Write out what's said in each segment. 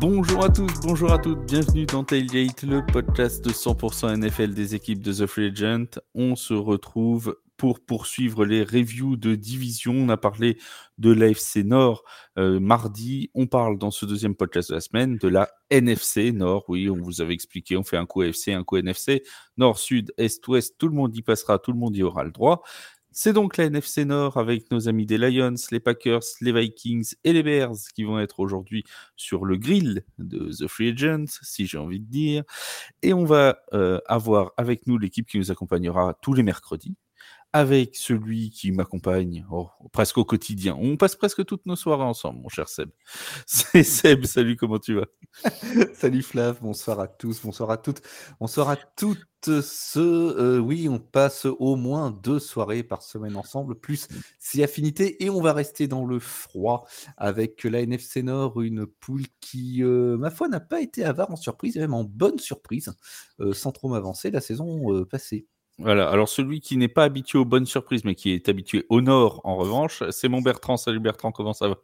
Bonjour à tous, bonjour à toutes, bienvenue dans Tailgate, le podcast de 100% NFL des équipes de The Free Agent. On se retrouve pour poursuivre les reviews de division. On a parlé de l'AFC Nord euh, mardi. On parle dans ce deuxième podcast de la semaine de la NFC Nord. Oui, on vous avait expliqué, on fait un coup AFC, un coup NFC. Nord, Sud, Est, Ouest, tout le monde y passera, tout le monde y aura le droit. C'est donc la NFC Nord avec nos amis des Lions, les Packers, les Vikings et les Bears qui vont être aujourd'hui sur le grill de The Free Agents, si j'ai envie de dire. Et on va euh, avoir avec nous l'équipe qui nous accompagnera tous les mercredis avec celui qui m'accompagne oh, presque au quotidien. On passe presque toutes nos soirées ensemble, mon cher Seb. C'est Seb, salut, comment tu vas? Salut Flav, bonsoir à tous, bonsoir à toutes, bonsoir à toutes ce, euh, oui, on passe au moins deux soirées par semaine ensemble, plus si affinité, et on va rester dans le froid avec la NFC Nord, une poule qui, euh, ma foi, n'a pas été avare en surprise, et même en bonne surprise, euh, sans trop m'avancer la saison passée. Voilà, alors celui qui n'est pas habitué aux bonnes surprises, mais qui est habitué au Nord, en revanche, c'est mon Bertrand. Salut Bertrand, comment ça va?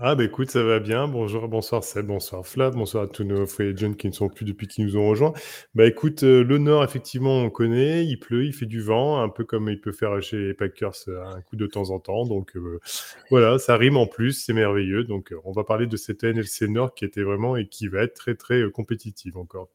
Ah bah écoute, ça va bien. Bonjour, bonsoir Seb, bonsoir Flav, bonsoir à tous nos free agents qui ne sont plus depuis qu'ils nous ont rejoints. Bah écoute, euh, le Nord, effectivement, on connaît, il pleut, il fait du vent, un peu comme il peut faire chez les Packers euh, un coup de temps en temps. Donc euh, voilà, ça rime en plus, c'est merveilleux. Donc on va parler de cette NFC Nord qui était vraiment et qui va être très très compétitive encore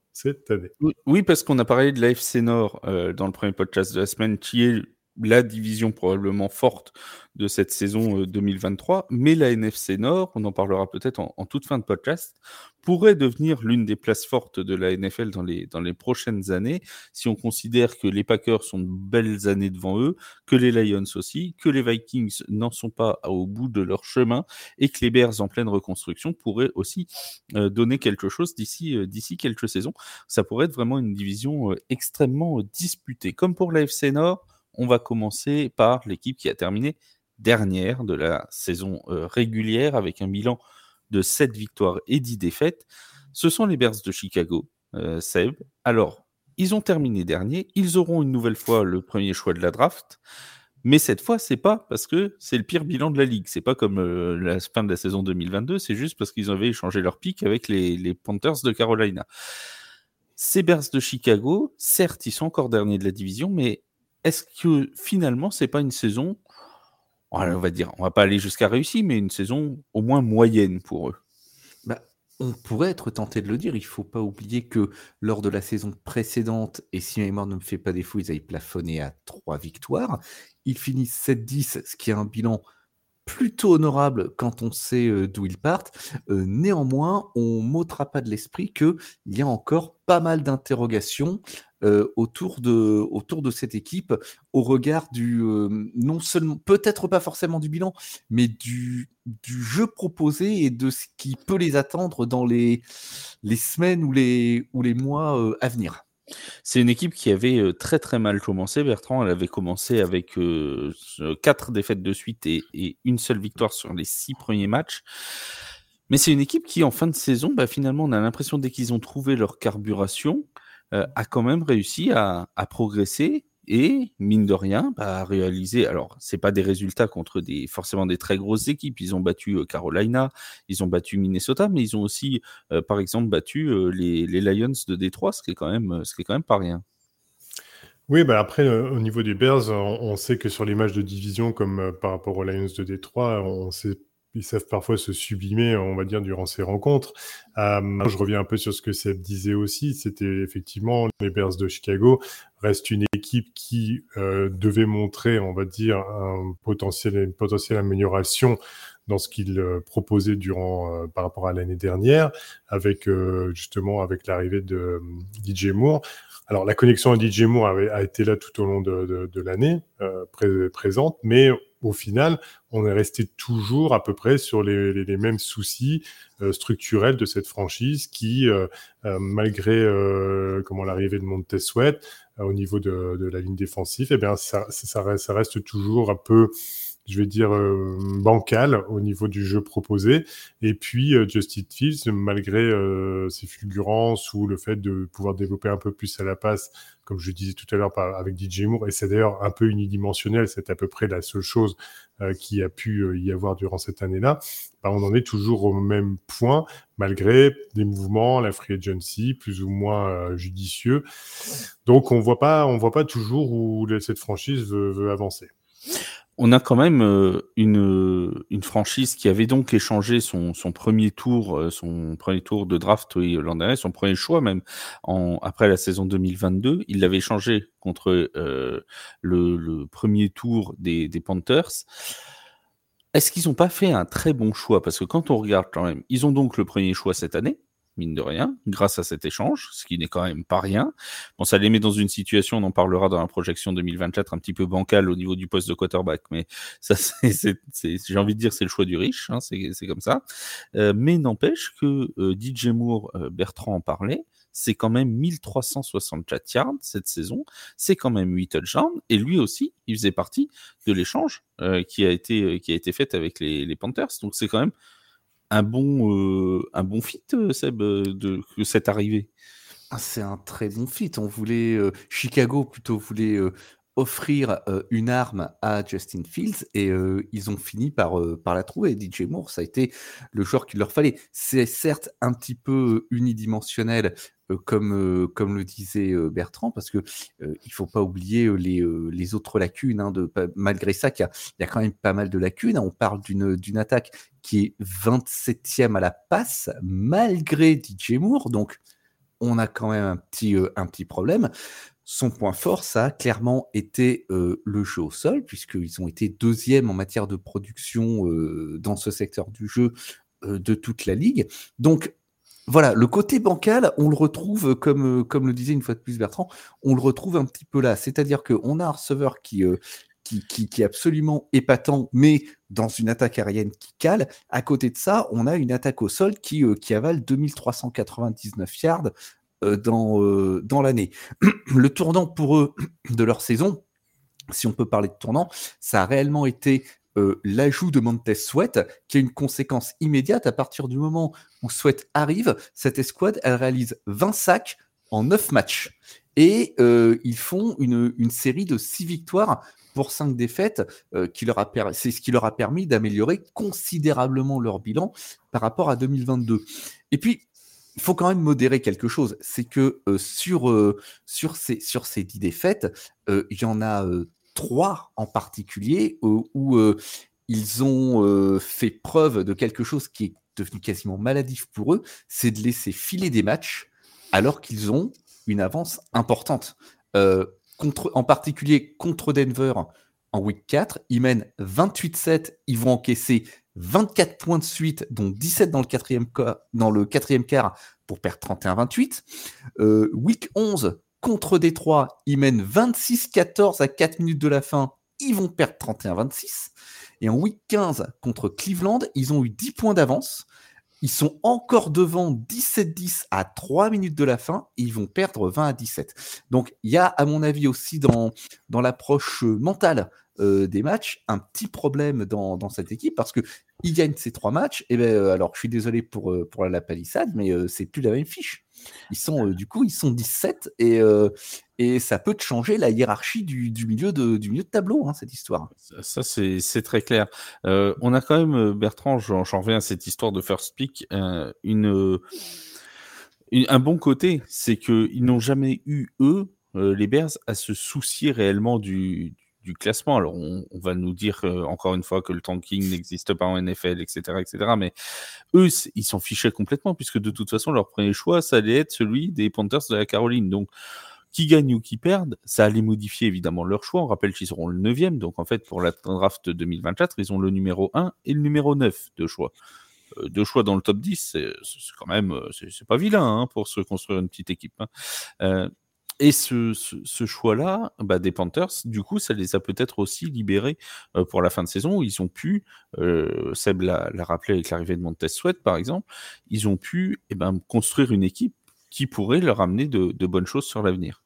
Oui, parce qu'on a parlé de l'AFC Nord dans le premier podcast de la semaine, qui est la division probablement forte de cette saison 2023, euh, mais la NFC Nord, on en parlera peut-être en, toute fin de podcast, pourrait devenir l'une des places fortes de la NFL dans les, dans les prochaines années, si on considère que les Packers sont de belles années devant eux, que les Lions aussi, que les Vikings n'en sont pas au bout de leur chemin, et que les Bears en pleine reconstruction pourraient aussi euh, donner quelque chose d'ici euh, d'ici quelques saisons. Ça pourrait être vraiment une division extrêmement disputée. Comme pour la FC Nord, on va commencer par l'équipe qui a terminé dernière de la saison euh, régulière avec un bilan de 7 victoires et 10 défaites. Ce sont les Bears de Chicago, euh, Seb. Alors, ils ont terminé dernier, ils auront une nouvelle fois le premier choix de la draft. Mais cette fois, c'est pas parce que c'est le pire bilan de la ligue. C'est pas comme euh, la fin de la saison 2022. C'est juste parce qu'ils avaient échangé leur pic avec les, les Panthers de Carolina. Ces Bears de Chicago, certes, ils sont encore derniers de la division, mais est-ce que finalement, c'est pas une saison, on va dire, on va pas aller jusqu'à réussir, mais une saison au moins moyenne pour eux? Bah, On pourrait être tenté de le dire. Il faut pas oublier que lors de la saison précédente, et si mémoire ne me fait pas défaut, ils avaient plafonné à trois victoires. Ils finissent 7-10, ce qui est un bilan plutôt honorable quand on sait euh, d'où ils partent. Euh, néanmoins, on m'ôtera pas de l'esprit qu'il y a encore pas mal d'interrogations euh, autour, de, autour de cette équipe au regard du, non seulement, peut-être pas forcément du bilan, mais du, du jeu proposé et de ce qui peut les attendre dans les, les semaines ou les, ou les mois à venir. C'est une équipe qui avait très très mal commencé. Bertrand, elle avait commencé avec quatre défaites de suite et, une seule victoire sur les six premiers matchs. Mais c'est une équipe qui, en fin de saison, bah, finalement, on a l'impression dès qu'ils ont trouvé leur carburation, a quand même réussi à progresser et mine de rien, bah, réaliser. Alors, c'est pas des résultats contre des forcément des très grosses équipes. Ils ont battu euh, Carolina, ils ont battu Minnesota, mais ils ont aussi, euh, par exemple, battu euh, les, Lions de Détroit, ce qui est quand même, ce qui est quand même pas rien. Oui, bah après, au niveau des Bears, on, sait que sur les matchs de division, comme par rapport aux Lions de Détroit, on sait ils savent parfois se sublimer, on va dire, durant ces rencontres. Euh, je reviens un peu sur ce que Seb disait aussi. C'était effectivement les Bears de Chicago restent une équipe qui euh, devait montrer, on va dire, un potentiel, une potentielle amélioration dans ce qu'il euh, proposait durant euh, par rapport à l'année dernière, avec justement avec l'arrivée de DJ Moore. Alors la connexion à DJ Moore a été là tout au long de, de l'année présente, mais au final, on est resté toujours à peu près sur les, les, mêmes soucis euh, structurels de cette franchise qui, euh, euh, malgré comment l'arrivée de Montez Sweat au niveau de, de, la ligne défensive, eh bien ça, ça, ça reste toujours un peu je vais dire, euh, bancal au niveau du jeu proposé. Et puis, euh, Justin Fields, malgré euh, ses fulgurances ou le fait de pouvoir développer un peu plus à la passe, comme je disais tout à l'heure avec DJ Moore, et c'est d'ailleurs un peu unidimensionnel, c'est à peu près la seule chose qui a pu y avoir durant cette année-là, bah, on en est toujours au même point, malgré des mouvements, la free agency, plus ou moins judicieux. Donc, on voit pas, on voit pas toujours où cette franchise veut, veut avancer on a quand même euh, une, une franchise qui avait donc échangé son, son premier tour, euh, son premier tour de draft l'an dernier, son premier choix même après la saison 2022. Il l'avait échangé contre euh, le, le, premier tour des, des Panthers. Est-ce qu'ils n'ont pas fait un très bon choix? Parce que quand on regarde quand même, ils ont donc le premier choix cette année mine de rien, grâce à cet échange, ce qui n'est quand même pas rien. Bon, ça les met dans une situation, on en parlera dans la projection 2024, un petit peu bancale au niveau du poste de quarterback, mais ça, j'ai envie de dire, c'est le choix du riche, hein, c'est, comme ça. Euh, mais n'empêche que euh, DJ Moore, euh, Bertrand en parlait, c'est quand même 1364 yards cette saison, c'est quand même 8 touchdowns, et lui aussi, il faisait partie de l'échange qui a été qui a été fait avec les, les Panthers, donc c'est quand même un bon, euh, un bon fit, euh, Seb, euh, de, cette arrivée? Ah, C'est un très bon fit. On voulait, Chicago plutôt voulait offrir une arme à Justin Fields et ils ont fini par, par la trouver. DJ Moore, ça a été le joueur qu'il leur fallait. C'est certes un petit peu unidimensionnel, comme, comme le disait Bertrand, parce que il faut pas oublier les, les autres lacunes. Hein, malgré ça, qu'il y, a quand même pas mal de lacunes. On parle d'une attaque qui est 27e à la passe, malgré DJ Moore. Donc, on a quand même un petit, un petit problème. Son point fort, ça a clairement été le jeu au sol, puisqu'ils ont été deuxième en matière de production dans ce secteur du jeu de toute la ligue. Donc, voilà, le côté bancal, on le retrouve, comme, le disait une fois de plus Bertrand, on le retrouve un petit peu là. C'est-à-dire qu'on a un receveur qui, est absolument épatant, mais dans une attaque aérienne qui cale. À côté de ça, on a une attaque au sol qui, qui avale 2399 yards euh, dans, euh, dans l'année. Le tournant pour eux de leur saison, si on peut parler de tournant, ça a réellement été euh, l'ajout de Montez Sweat, qui a une conséquence immédiate à partir du moment où Sweat arrive. Cette escouade, elle réalise 20 sacs en 9 matchs. Et ils font une, une, série de 6 victoires pour 5 défaites, c'est ce qui leur a permis d'améliorer considérablement leur bilan par rapport à 2022. Et puis, il faut quand même modérer quelque chose. C'est que euh, sur, euh, sur, ces, sur ces dix défaites, euh, il y en a trois en particulier où ils ont fait preuve de quelque chose qui est devenu quasiment maladif pour eux, c'est de laisser filer des matchs alors qu'ils ont une avance importante. en particulier contre Denver en week 4, ils mènent 28-7, ils vont encaisser 24 points de suite, dont 17 dans le quatrième, dans le quatrième quart pour perdre 31-28. Euh, week 11 contre Détroit, ils mènent 26-14 à 4 minutes de la fin, ils vont perdre 31-26. Et en week 15 contre Cleveland, ils ont eu 10 points d'avance. Ils sont encore devant 17-10 à 3 minutes de la fin et ils vont perdre 20 à 17. Donc il y a, à mon avis, aussi dans, l'approche mentale euh, des matchs, un petit problème dans, dans, cette équipe parce que ils gagnent ces trois matchs. Et ben euh, alors je suis désolé pour, euh, pour la palissade, mais c'est plus la même fiche. Ils sont du coup ils sont 17 et, et ça peut changer la hiérarchie du, du milieu de du milieu de tableau hein, cette histoire. Ça, c'est très clair. on a quand même Bertrand, j'en reviens à cette histoire de first pick, une, un bon côté, c'est que ils n'ont jamais eu eux les Bears à se soucier réellement du, du classement. Alors, on, va nous dire euh, encore une fois que le tanking n'existe pas en NFL, etc., etc. Mais eux, ils s'en fichaient complètement, puisque de toute façon, leur premier choix, ça allait être celui des Panthers de la Caroline. Donc, qui gagne ou qui perdent, ça allait modifier évidemment leur choix. On rappelle qu'ils seront le 9e. Donc, en fait, pour la draft 2024, ils ont le numéro 1 et le numéro 9 de choix. Euh, deux choix dans le top 10, c'est quand même, euh, c'est pas vilain hein, pour se construire une petite équipe. Hein. Et ce, choix-là, bah, des Panthers, du coup, ça les a peut-être aussi libérés euh, pour la fin de saison où ils ont pu, euh, Seb l'a rappelé avec l'arrivée de Montez Sweat par exemple, ils ont pu eh ben, construire une équipe qui pourrait leur amener de bonnes choses sur l'avenir.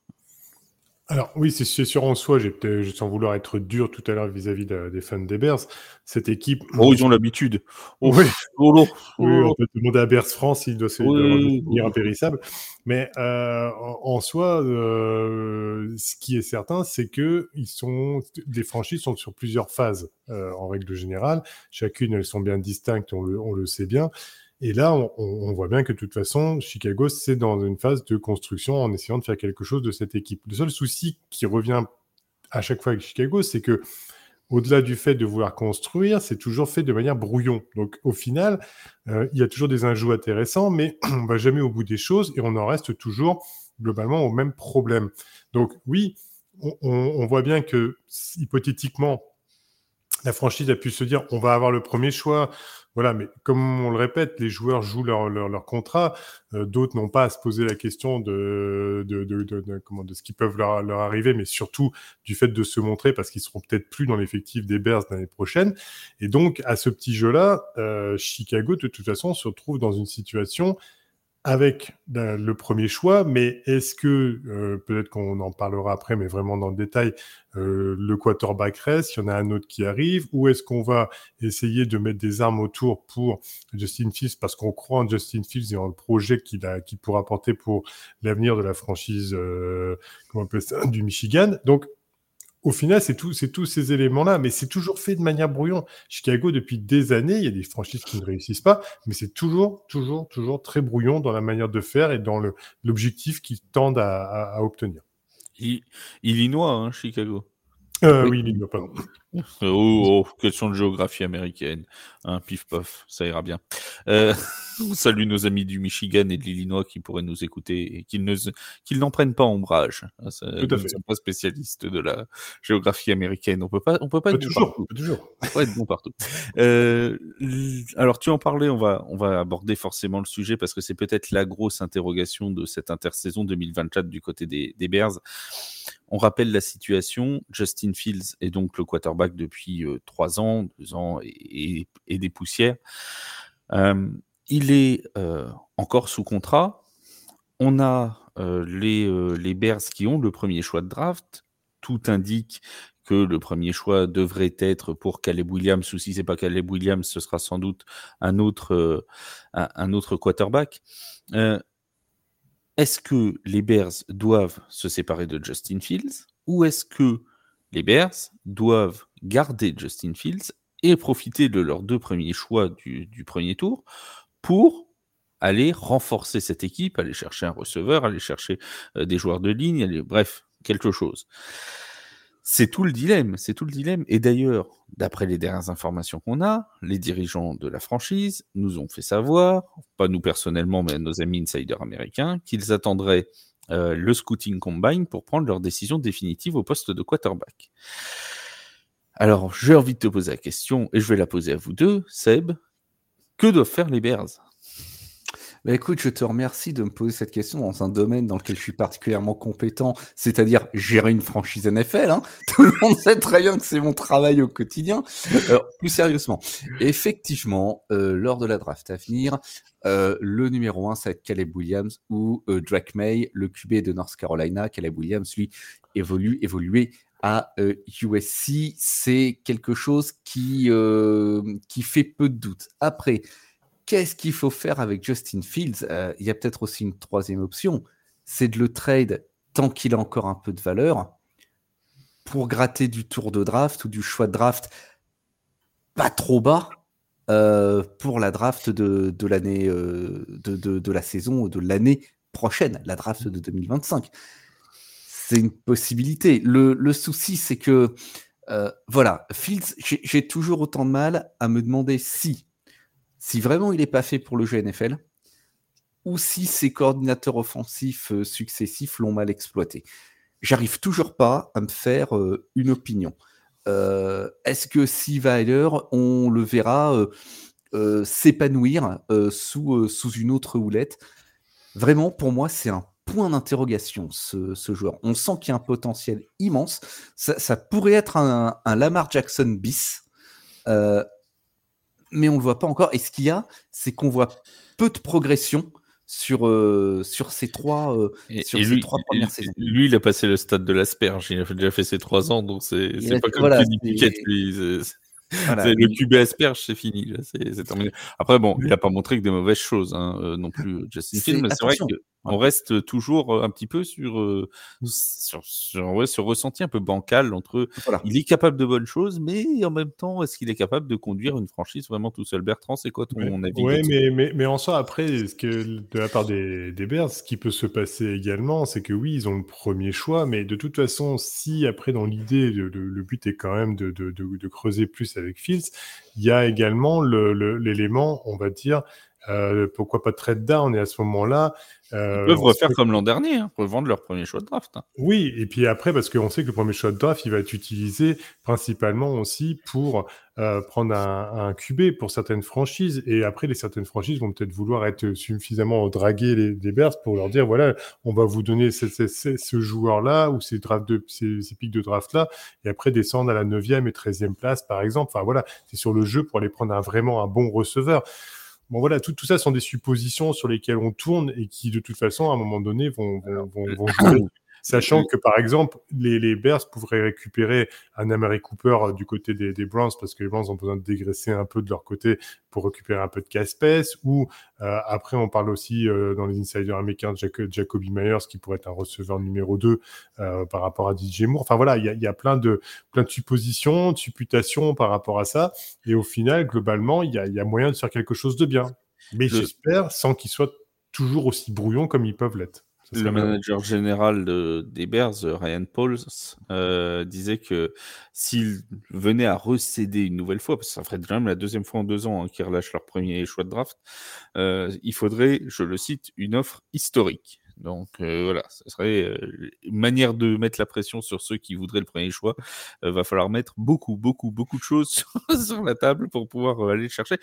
Alors oui, c'est sûr en soi, j'ai sans vouloir être dur tout à l'heure vis-à-vis des fans des Bears, cette équipe. Oh, ils ont l'habitude. Oh, oui. Oh, on peut demander à Bears France, il doit se devenir impérissable. Mais euh, en, soi, euh, ce qui est certain, c'est que ils sont, les franchises sont sur plusieurs phases euh, en règle générale. Chacune, elles sont bien distinctes, on le, on le sait bien. Et là, on, voit bien que de toute façon, Chicago, c'est dans une phase de construction en essayant de faire quelque chose de cette équipe. Le seul souci qui revient à chaque fois avec Chicago, c'est que au-delà du fait de vouloir construire, c'est toujours fait de manière brouillon. Donc au final, euh, il y a toujours des ajouts intéressants, mais on va jamais au bout des choses et on en reste toujours globalement au même problème. Donc oui, on voit bien que hypothétiquement, la franchise a pu se dire on va avoir le premier choix, voilà, mais comme on le répète, les joueurs jouent leur, leur, contrat. Euh, d'autres n'ont pas à se poser la question de, de, de, de comment, de ce qui peut leur, leur, arriver, mais surtout du fait de se montrer parce qu'ils seront peut-être plus dans l'effectif des Bears l'année prochaine. Et donc, à ce petit jeu-là, euh, Chicago, de toute façon, se retrouve dans une situation avec ben, le premier choix, mais est-ce que, euh, peut-être qu'on en parlera après, mais vraiment dans le détail, euh, le quarterback reste, il y en a un autre qui arrive, ou est-ce qu'on va essayer de mettre des armes autour pour Justin Fields parce qu'on croit en Justin Fields et en le projet qu'il a, pourra apporter pour l'avenir de la franchise, euh, du Michigan. Donc, au final, c'est tout, c'est tous ces éléments-là, mais c'est toujours fait de manière brouillon. Chicago, depuis des années, il y a des franchises qui ne réussissent pas, mais c'est toujours, toujours, toujours très brouillon dans la manière de faire et dans l'objectif qu'ils tendent à, obtenir. Illinois, hein, Chicago. Euh, oui, Illinois, pardon. Oh, oh, question de géographie américaine. Un pif paf, ça ira bien. Euh, on salue nos amis du Michigan et de l'Illinois qui pourraient nous écouter et qu'ils ne, qu'ils n'en prennent pas ombrage. Ah, Tout à fait. ne sont pas spécialistes de la géographie américaine. On peut pas, on peut pas être toujours, bon partout. Toujours. On peut pas être bon partout. Euh, alors, tu en parlais, on va, on va aborder forcément le sujet parce que c'est peut-être la grosse interrogation de cette intersaison 2024 du côté des, des Bears. On rappelle la situation. Justin Fields est donc le quarterback depuis euh, trois ans, deux ans et, des poussières. Euh, il est euh, encore sous contrat. On a les, les Bears qui ont le premier choix de draft. Tout indique que le premier choix devrait être pour Caleb Williams, ou si c'est pas Caleb Williams, ce sera sans doute un autre, un, autre quarterback. est-ce que les Bears doivent se séparer de Justin Fields, ou est-ce que les Bears doivent garder Justin Fields et profiter de leurs deux premiers choix du, premier tour pour aller renforcer cette équipe, aller chercher un receveur, aller chercher euh, des joueurs de ligne, bref, quelque chose. C'est tout le dilemme, c'est tout le dilemme. Et d'ailleurs, d'après les dernières informations qu'on a, les dirigeants de la franchise nous ont fait savoir, pas nous personnellement, mais nos amis insiders américains, qu'ils attendraient euh, le scouting combine pour prendre leur décision définitive au poste de quarterback. Alors, j'ai envie de te poser la question, et je vais la poser à vous deux, Seb. Que doivent faire les Bears? Bah, écoute, je te remercie de me poser cette question dans un domaine dans lequel je suis particulièrement compétent, c'est-à-dire gérer une franchise NFL. Hein. Tout le monde sait très bien que c'est mon travail au quotidien. Plus sérieusement, effectivement, euh, lors de la draft à venir, euh, le numéro 1, ça va être Caleb Williams ou euh, Drake May, le QB de North Carolina. Caleb Williams, lui, évolue, évolué à USC. C'est quelque chose qui, qui fait peu de doute. Après, qu'est-ce qu'il faut faire avec Justin Fields? Euh, Il y a peut-être aussi une troisième option, c'est de le trade tant qu'il a encore un peu de valeur pour gratter du tour de draft ou du choix de draft pas trop bas euh, pour la draft de, l'année euh, de, la saison ou de l'année prochaine, la draft de 2025. C'est une possibilité. Le, souci, c'est que voilà, Fields, j'ai toujours autant de mal à me demander si si vraiment il n'est pas fait pour le jeu NFL, ou si ses coordinateurs offensifs euh, successifs l'ont mal exploité. J'arrive toujours pas à me faire euh, une opinion. Euh, est-ce que va ailleurs, on le verra s'épanouir sous, une autre houlette? Vraiment, pour moi, c'est un point d'interrogation, ce, joueur. On sent qu'il y a un potentiel immense. Ça, pourrait être un Lamar Jackson bis mais on ne le voit pas encore. Et ce qu'il y a, c'est qu'on voit peu de progression sur, sur ces trois, sur lui, trois premières saisons. Lui, il a passé le stade de l'asperge. Il a déjà fait ses trois ans, donc c'est pas comme voilà, Piquet. le QB asperge, c'est fini. C'est terminé. Après, bon, il n'a pas montré que des mauvaises choses hein, non plus, Justin mais c'est vrai que on reste toujours euh, un petit peu sur, euh, sur, ressenti un peu bancal entre il est capable de bonnes choses, mais en même temps, est-ce qu'il est capable de conduire une franchise vraiment tout seul? Bertrand, c'est quoi ton avis Oui, mais, mais, mais, en soi, après, ce que, de la part des, des Bears, ce qui peut se passer également, c'est que oui, ils ont le premier choix, mais de toute façon, si après, dans l'idée, le, le, but est quand même de, de, de, creuser plus avec Fields, il y a également l'élément, on va dire, euh, pourquoi pas trade down Et à ce moment-là, euh, ils peuvent refaire comme l'an dernier, hein, revendre leur premier choix de draft. Hein. Oui, et puis après, parce qu'on sait que le premier choix de draft, il va être utilisé principalement aussi pour euh, prendre un, un, QB pour certaines franchises. Et après, les certaines franchises vont peut-être vouloir être suffisamment draguer les, les Bears pour leur dire voilà, on va vous donner ce, ce, ce joueur-là ou ces, draft de, ces, ces pics de draft-là, et après descendre à la 9e et 13e place, par exemple. Enfin voilà, c'est sur le jeu pour aller prendre un, vraiment un bon receveur. Bon voilà, tout, tout ça sont des suppositions sur lesquelles on tourne et qui de toute façon à un moment donné vont, vont, vont, vont jouer Sachant que, par exemple, les, les Bears pourraient récupérer un Amari Cooper euh, du côté des, des, Browns parce que les Browns ont besoin de dégraisser un peu de leur côté pour récupérer un peu de casse-pèce. Ou euh, après, on parle aussi euh, dans les insiders américains de Jacoby Myers qui pourrait être un receveur numéro 2 par rapport à DJ Moore. Enfin voilà, il y a, y a, plein, de, plein de suppositions, de supputations par rapport à ça. Et au final, globalement, il y a, y a moyen de faire quelque chose de bien. Mais j'espère sans qu'ils soient toujours aussi brouillons comme ils peuvent l'être. Le manager général de, des Bears, euh, Ryan Pauls, euh, disait que s'ils venaient à recéder une nouvelle fois, parce que ça ferait quand même la deuxième fois en deux ans hein, qu'ils relâchent leur premier choix de draft, euh, il faudrait, je le cite, une offre historique. Donc euh, voilà, ce serait euh, une manière de mettre la pression sur ceux qui voudraient le premier choix. Il va falloir mettre beaucoup, beaucoup, beaucoup de choses sur, sur la table pour pouvoir aller le chercher.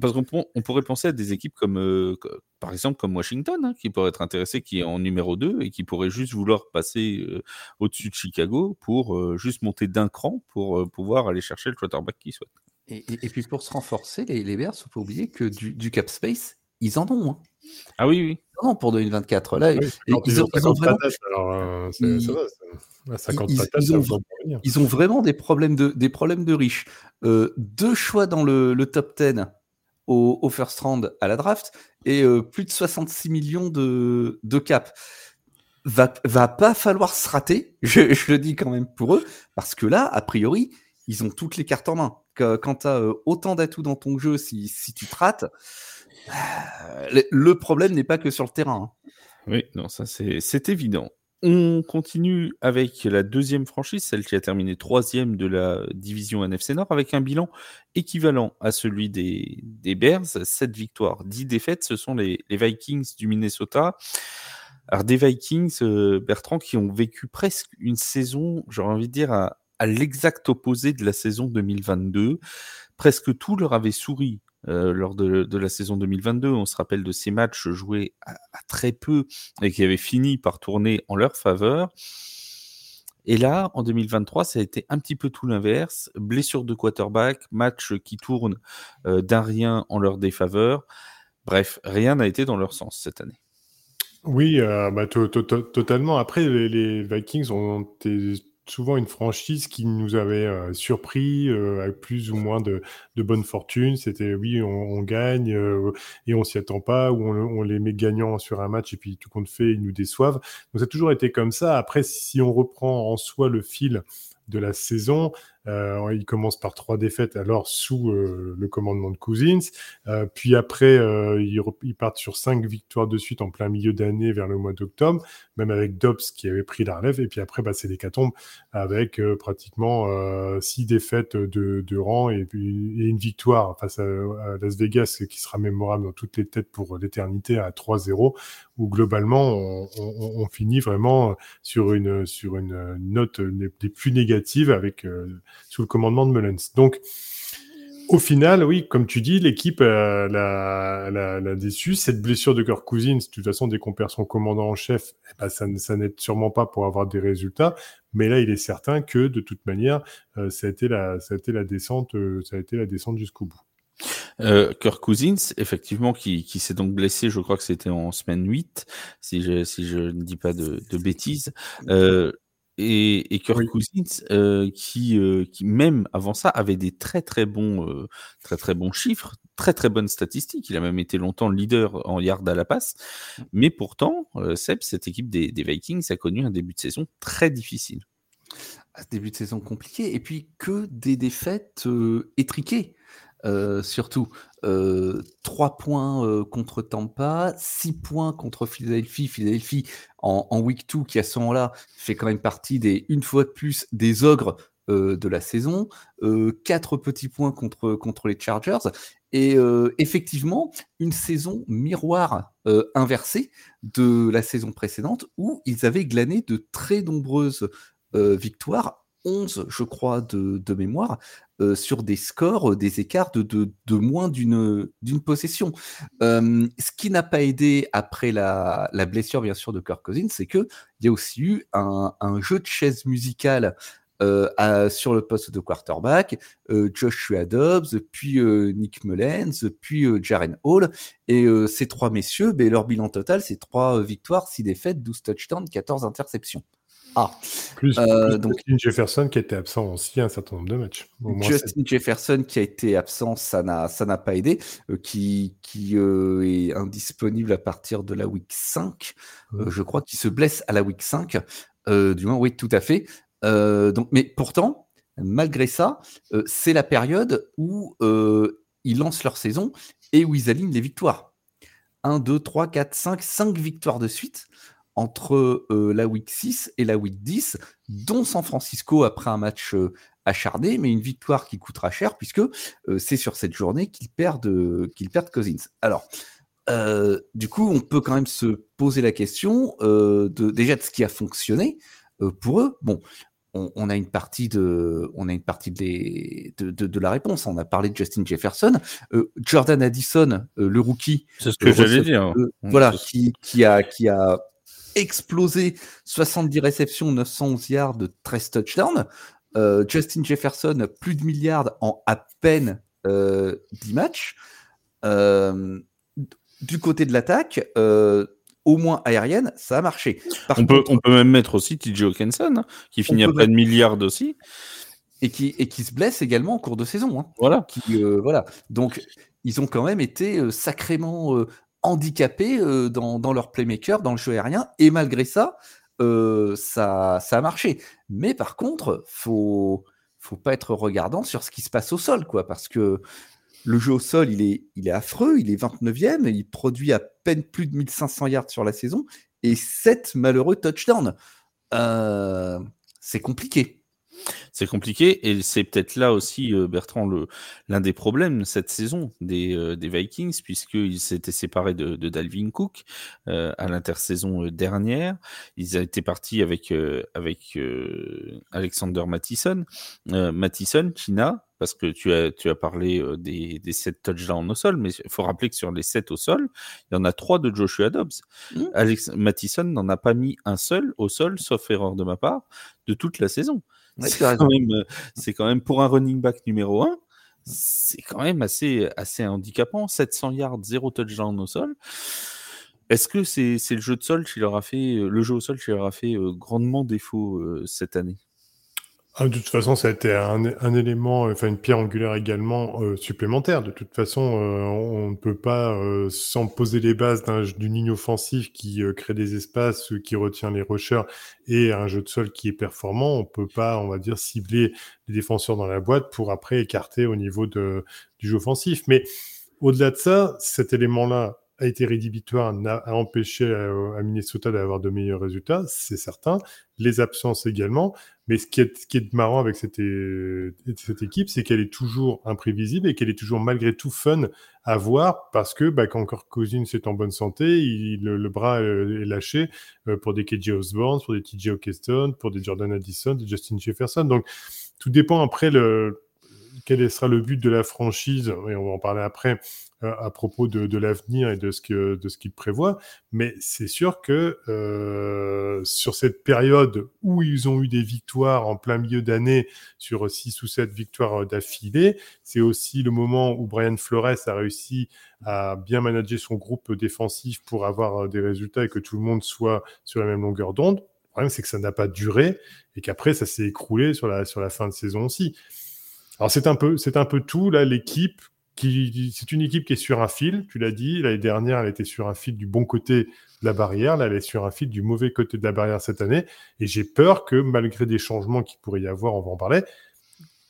Parce qu'on on pourrait penser à des équipes comme, euh, par exemple, comme Washington, hein, qui pourrait être intéressé, qui est en numéro 2 et qui pourrait juste vouloir passer euh, au-dessus de Chicago pour euh, juste monter d'un cran pour pouvoir aller chercher le quarterback qu'ils souhaitent. Et, et, puis pour se renforcer, les, les Bears, il ne faut pas oublier que du, cap space, ils en ont. Hein. Ah oui, oui. Non, pour 2024. Là, ils, ont, vraiment... ils, ont vraiment des problèmes de, des problèmes de riches. deux choix dans le, le top 10 au, first round à la draft et euh, plus de 66 millions de, de cap. Va, va pas falloir se rater, je, le dis quand même pour eux, parce que là, a priori, ils ont toutes les cartes en main. quand tu as euh, autant d'atouts dans ton jeu, si, si tu te rates, euh, le, problème n'est pas que sur le terrain. Hein. Oui, non, ça c'est évident. On continue avec la deuxième franchise, celle qui a terminé troisième de la division NFC Nord, avec un bilan équivalent à celui des, Bears. 7 victoires, 10 défaites, ce sont les, Vikings du Minnesota. Alors des Vikings, euh, Bertrand, qui ont vécu presque une saison, j'aurais envie de dire, à, à l'exact opposé de la saison 2022. Presque tout leur avait souri euh, lors de, la saison 2022. On se rappelle de ces matchs joués à, très peu et qui avaient fini par tourner en leur faveur. Et là, en 2023, ça a été un petit peu tout l'inverse. Blessure de quarterback, match qui tourne euh, d'un rien en leur défaveur. Bref, rien n'a été dans leur sens cette année. Oui, euh, bah, totalement. Après, les, Vikings ont été souvent une franchise qui nous avait euh, surpris euh, avec plus ou moins de, de bonne fortune. C'était oui, on, gagne euh, et on s'y attend pas, ou on, les met gagnants sur un match et puis tout compte fait, ils nous déçoivent. Donc ça a toujours été comme ça. Après, si on reprend en soi le fil de la saison, euh, il commence par trois défaites, alors sous euh, le commandement de Cousins. Euh, puis après, ils, partent sur cinq victoires de suite en plein milieu d'année vers le mois d'octobre, même avec Dobbs qui avait pris la relève. Et puis après, bah, c'est l'hécatombe avec pratiquement six défaites de, de rang et, et une victoire face à, Las Vegas qui sera mémorable dans toutes les têtes pour l'éternité à 3-0, où globalement, on, on, on, finit vraiment sur une, sur une note des plus négatives avec sous le commandement de Mullens. Donc, au final, oui, comme tu dis, l'équipe euh, l'a déçu. Cette blessure de Kirk Cousins, de toute façon, dès qu'on perd son commandant en chef, eh ben, ça, ça n'aide sûrement pas pour avoir des résultats. Mais là, il est certain que, de toute manière, euh, ça, a été la, la descente, euh, la descente jusqu'au bout. Euh, Cousins, effectivement, qui, s'est donc blessé, je crois que c'était en semaine 8, si je, ne dis pas de, bêtises. Et, et Kirk Cousins, euh, qui, euh, qui même avant ça avait des très très bons, euh, très très bons chiffres, très très bonnes statistiques. Il a même été longtemps leader en yard à la passe. Mais pourtant, Seb, cette équipe des, des Vikings a connu un début de saison très difficile. Un début de saison compliqué, et puis que des défaites étriquées. Euh, surtout, euh, 3 points euh, contre Tampa, 6 points contre Philadelphie. Philadelphie, en, week 2, qui à ce moment-là fait quand même partie des, une fois de plus, des ogres euh, de la saison. 4 petits points contre, contre les Chargers. Et effectivement, une saison miroir inversée de la saison précédente où ils avaient glané de très nombreuses victoires 11, je crois, de, mémoire, euh, sur des scores, des écarts de, moins d'une possession. Euh, ce qui n'a pas aidé après la, blessure, bien sûr, de Kirk Cousins, c'est qu'il y a aussi eu un, jeu de chaise musicale euh, sur le poste de quarterback, euh, Joshua Dobbs, puis euh, Nick Mullens, puis Jaren Hall. Et ces trois messieurs, ben, leur bilan total, c'est trois victoires, six défaites, 12 touchdowns, 14 interceptions. Ah. Plus, euh, donc, Justin Jefferson qui était absent aussi un certain nombre de matchs. Justin Jefferson qui a été absent, ça n'a ça n'a pas aidé, euh, qui qui euh, est indisponible à partir de la week 5. Euh, je crois qu'il se blesse à la week 5. du moins, oui, tout à fait. donc, mais pourtant, malgré ça, c'est la période où ils lancent leur saison et où ils alignent les victoires. 1, 2, 3, 4, 5, 5 victoires de suite entre euh, la week 6 et la week 10, dont San Francisco après un match euh, acharné, mais une victoire qui coûtera cher puisque euh, c'est sur cette journée qu'ils perdent, qu'ils perdent Cousins. Alors, du coup, on peut quand même se poser la question de, déjà de ce qui a fonctionné pour eux. Bon, on, a une partie de, on a une partie de, de, de, la réponse. On a parlé de Justin Jefferson, Jordan Addison, le rookie. C'est ce que j'allais dire. voilà, qui, qui a, qui a explosé 70 réceptions, 911 yards, 13 touchdowns. Euh, Justin Jefferson, plus de milliards en à peine euh, 10 matchs. Euh, du côté de l'attaque, euh, au moins aérienne, ça a marché. on, peut, on peut même mettre aussi TJ Hawkinson, hein, qui finit à près de milliards aussi. Et qui, et qui se blesse également en cours de saison. Hein. Voilà. Qui, voilà. Donc, ils ont quand même été sacrément handicapés euh, dans, leur playmaker, dans le jeu aérien, et malgré ça, euh, ça, ça a marché. Mais par contre, faut faut pas être regardant sur ce qui se passe au sol, quoi, parce que le jeu au sol, il est, il est affreux, il est 29e, il produit à peine plus de 1500 yards sur la saison et 7 malheureux touchdowns. Euh, c'est compliqué. C'est compliqué et c'est peut-être là aussi, euh, Bertrand, l'un des problèmes cette saison des, euh, des Vikings, puisqu'ils s'étaient séparés de, de, Dalvin Cook euh, à l'intersaison dernière. Ils étaient partis avec, avec Alexander Mattison. Mattison, China, parce que tu as, tu as parlé des, des 7 touchdowns au sol, mais il faut rappeler que sur les 7 au sol, il y en a 3 de Joshua Dobbs. Mmh. Alex Mattison n'en a pas mis un seul au sol, sauf erreur de ma part, de toute la saison. C'est quand, même, euh, quand même pour un running back numéro 1, c'est quand même assez, assez handicapant. 700 yards, 0 touchdown au sol. Est-ce que c'est le jeu de sol qui leur a fait, euh, le jeu au sol qui leur a fait euh, grandement défaut cette année? Ah, de toute façon, ça a été un, élément, enfin une pierre angulaire également euh, supplémentaire. De toute façon, euh, on ne peut pas, euh, sans poser les bases d'une ligne offensive qui crée des espaces, qui retient les rushers et un jeu de sol qui est performant, on peut pas, on va dire, cibler les défenseurs dans la boîte pour après écarter au niveau du jeu offensif. Mais au-delà de ça, cet élément-là, a été rédhibitoire, a empêché à, à Minnesota d'avoir de meilleurs résultats, c'est certain. Les absences également. Mais ce qui est, marrant avec cette, cette équipe, c'est qu'elle est toujours imprévisible et qu'elle est toujours malgré tout fun à voir parce que bah, quand Kirk Cousins est en bonne santé, le, bras est lâché euh, pour des KJ Osborne, pour des TJ Hawkinson, pour des Jordan Addison, des Justin Jefferson. Donc tout dépend après le quel sera le but de la franchise, et on va en parler après, euh, à propos de, l'avenir et de ce que de ce qu'il prévoit. Mais c'est sûr que euh, sur cette période où ils ont eu des victoires en plein milieu d'année, sur six ou sept victoires d'affilée, c'est aussi le moment où Brian Flores a réussi à bien manager son groupe défensif pour avoir des résultats et que tout le monde soit sur la même longueur d'onde. Le problème, c'est que ça n'a pas duré et qu'après, ça s'est écroulé sur la, sur la fin de saison aussi. Alors, c'est un peu, c'est un peu tout. Là, l'équipe, qui, c'est une équipe qui est sur un fil, tu l'as dit. L'année dernière, elle était sur un fil du bon côté de la barrière. Là, elle est sur un fil du mauvais côté de la barrière cette année. Et j'ai peur que, malgré des changements qu'il pourrait y avoir, on va en parler,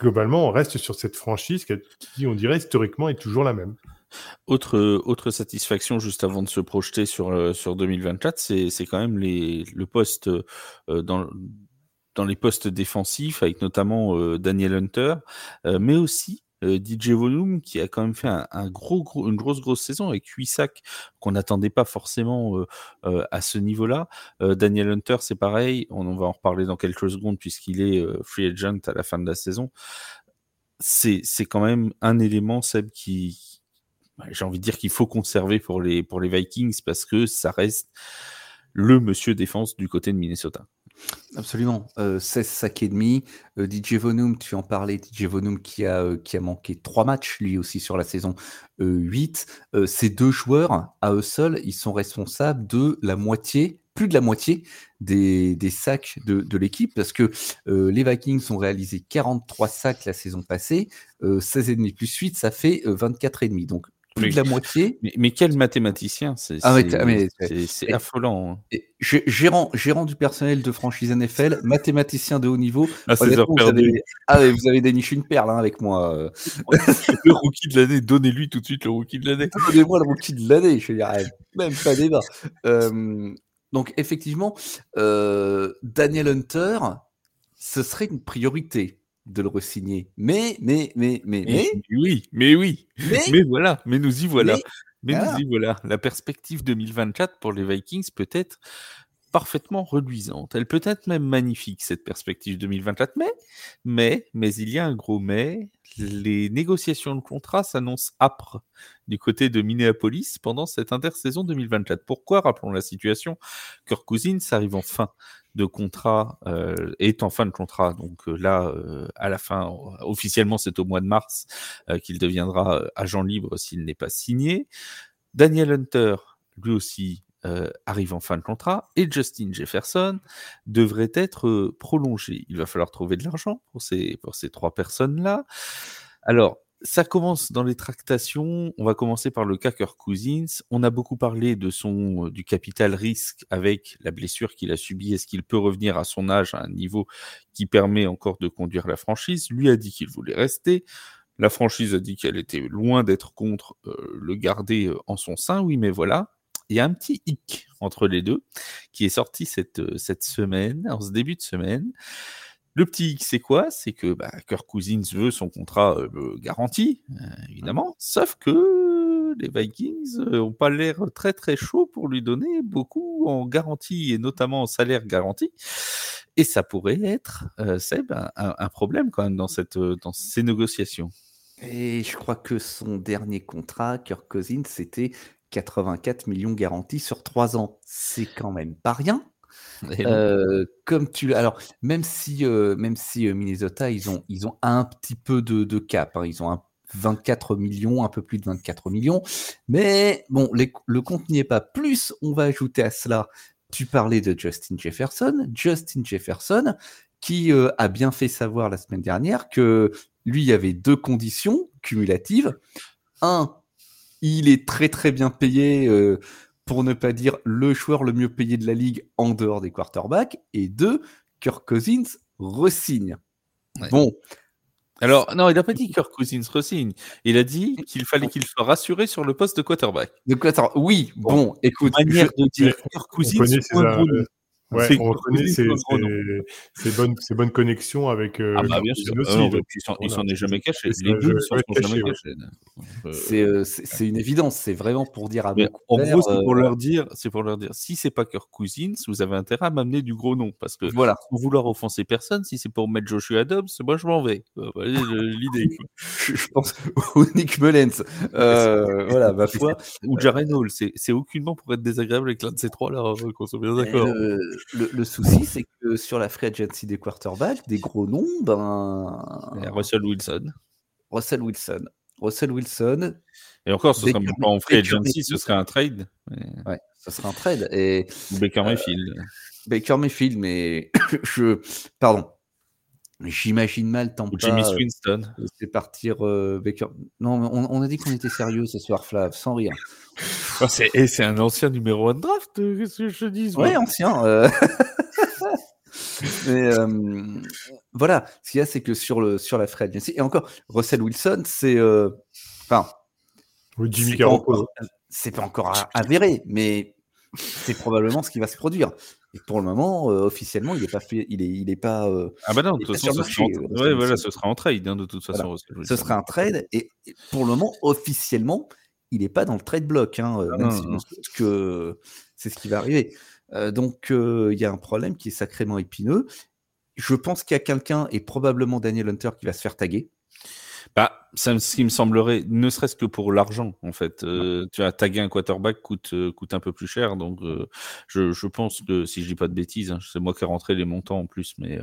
globalement, on reste sur cette franchise qui, on dirait, historiquement, est toujours la même. Autre, satisfaction, juste avant de se projeter sur, euh, sur 2024, c'est, quand même le poste euh, dans, dans les postes défensifs, avec notamment euh, Daniel Hunter, mais aussi euh, DJ Volume qui a quand même fait une grosse, grosse saison avec 8 sacs qu'on n'attendait pas forcément euh, euh, à ce niveau-là. Daniel Hunter, c'est pareil, on, va en reparler dans quelques secondes puisqu'il est free agent à la fin de la saison. C'est quand même un élément, Seb, qui, bah, j'ai envie de dire qu'il faut conserver pour les, pour les Vikings parce que ça reste le monsieur défense du côté de Minnesota. Absolument. 16 sacs et demi. DJ Vonum, tu en parlais, DJ Vonum qui a, qui a manqué trois matchs, lui aussi sur la saison 8. ces deux joueurs, à eux seuls, ils sont responsables de la moitié, plus de la moitié des, sacs de, de l'équipe, parce que les Vikings ont réalisé 43 sacs la saison passée, 16,5 plus 8, ça fait 24,5. Donc plus de la moitié. Mais, quel mathématicien C'est ah affolant. Hein. Gérant, gérant du personnel de franchise NFL, mathématicien de haut niveau. Ah, vous, avez, ah, vous avez déniché une perle hein, avec moi. Euh. le rookie de l'année, donnez-lui tout de suite le rookie de l'année. Donnez-moi le rookie de l'année, je dire, même pas débat. Euh, donc, effectivement, euh, Daniel Hunter, ce serait une priorité de le resigner. Mais, mais, mais, mais, mais. oui, mais oui. Mais, voilà, mais nous y voilà. Mais, nous y voilà. La perspective 2024 pour les Vikings peut être parfaitement reluisante. Elle peut être même magnifique, cette perspective 2024. Mais, mais, mais il y a un gros mais. Les négociations de contrat s'annoncent âpres du côté de Minneapolis pendant cette intersaison 2024. Pourquoi? Rappelons la situation. Kirk Cousins arrive en fin de contrat euh, est en fin de contrat. Donc euh, là, euh, à la fin, officiellement, c'est au mois de mars qu'il deviendra agent libre s'il n'est pas signé. Daniel Hunter, lui aussi, arrive en fin de contrat et Justin Jefferson devrait être prolongé. Il va falloir trouver de l'argent pour ces, pour ces trois personnes-là. Alors, ça commence dans les tractations. On va commencer par le cas Cousins. On a beaucoup parlé de son du capital risque avec la blessure qu'il a subie. Est-ce qu'il peut revenir à son âge à un niveau qui permet encore de conduire la franchise? Lui a dit qu'il voulait rester. La franchise a dit qu'elle était loin d'être contre le garder en son sein. Oui, mais voilà. Il y a un petit hic entre les deux qui est sorti cette, cette semaine, en ce début de semaine. Le petit c'est quoi? C'est que bah, Kirk Cousins veut son contrat euh, garanti, euh, évidemment, sauf que les Vikings n'ont euh, pas l'air très très chaud pour lui donner beaucoup en garantie et notamment en salaire garanti. Et ça pourrait être, Seb, un, un, problème quand même dans, cette, dans ces négociations. Et je crois que son dernier contrat, Kirk Cousins, c'était 84 millions garantis sur trois ans. C'est quand même pas rien. Euh, comme tu alors même si euh, même si euh, Minnesota ils ont ils ont un petit peu de, cap, hein, ils ont un 24 millions, un peu plus de 24 millions, mais bon le compte n'y est pas. Plus on va ajouter à cela, tu parlais de Justin Jefferson, Justin Jefferson qui a bien fait savoir la semaine dernière que lui il y avait deux conditions cumulatives. Un, il est très très bien payé pour ne pas dire le joueur le mieux payé de la ligue en dehors des quarterbacks. Et deux, Kirk Cousins resigne. Bon. Alors, non, il n'a pas dit Kirk Cousins resigne. Il a dit qu'il fallait qu'il soit rassuré sur le poste de quarterback. De quarterback. Oui, bon, écoute. Manière de dire Kirk Cousins. Ouais, on reconnaît ses, bonnes, bonnes, connexions avec. Euh, ah bah bien sûr. Aussi, ah il s'en est jamais caché. Les deux ne s'en sont jamais cachés. Euh, c'est une évidence. C'est vraiment pour dire à En gros, c'est pour leur dire, c'est pour leur dire, si c'est pas Kirk Cousins, vous avez intérêt à m'amener du gros nom, parce que voilà, pour vouloir offenser personne, si c'est pour mettre Joshua Dobbs, moi je m'en vais. L'idée. je pense au Nick Mullens. voilà, ma foi. Ou Jaren Hall. C'est aucunement pour être désagréable avec l'un de ces trois là, qu'on soit bien d'accord le, souci, c'est que sur la free agency des quarterbacks, des gros noms, ben. Russell Wilson. Russell Wilson. Russell Wilson. Et encore, ce serait pas en free agency, ce serait un trade. Ouais, ce serait un trade. Et, Baker euh, Mayfield. Baker Mayfield, mais je. Pardon. J'imagine mal tant Jimmy Swinston. C'est partir euh, Baker. Non, on, on, a dit qu'on était sérieux ce soir, Flav, sans rire. Oh, c'est un ancien numéro 1 de draft, euh, qu'est-ce que je te dis Ouais, ancien. Euh. Mais voilà, ce qu'il y a, c'est que sur, le, sur la Fred, et encore, Russell Wilson, c'est. Enfin. oui, Jimmy C'est pas encore avéré, mais c'est probablement ce qui va se produire. Et pour le moment, euh, officiellement, il n'est pas fait, il est, il est pas. Euh, ah bah non, de toute façon, ce, sera en... ouais, voilà, ce sera en trade, hein, de toute façon. Ce sera un trade, et pour le moment, officiellement, il n'est pas dans le trade block. Hein, euh, ah que c'est ce qui va arriver. donc, il y a un problème qui est sacrément épineux. Je pense qu'il y a quelqu'un, et probablement Daniel Hunter, qui va se faire taguer. Bah, ça, ce qui me semblerait, ne serait-ce que pour l'argent, en fait. Euh, tu as tagué un quarterback coûte, euh, coûte un peu plus cher. Donc, euh, je, je, pense que, si je dis pas de bêtises, hein, c'est moi qui ai rentré les montants en plus, mais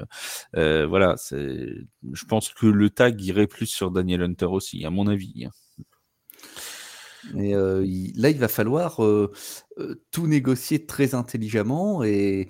voilà, c'est, je pense que le tag irait plus sur Daniel Hunter aussi, à mon avis. Hein. Mais là, il va falloir tout négocier très intelligemment et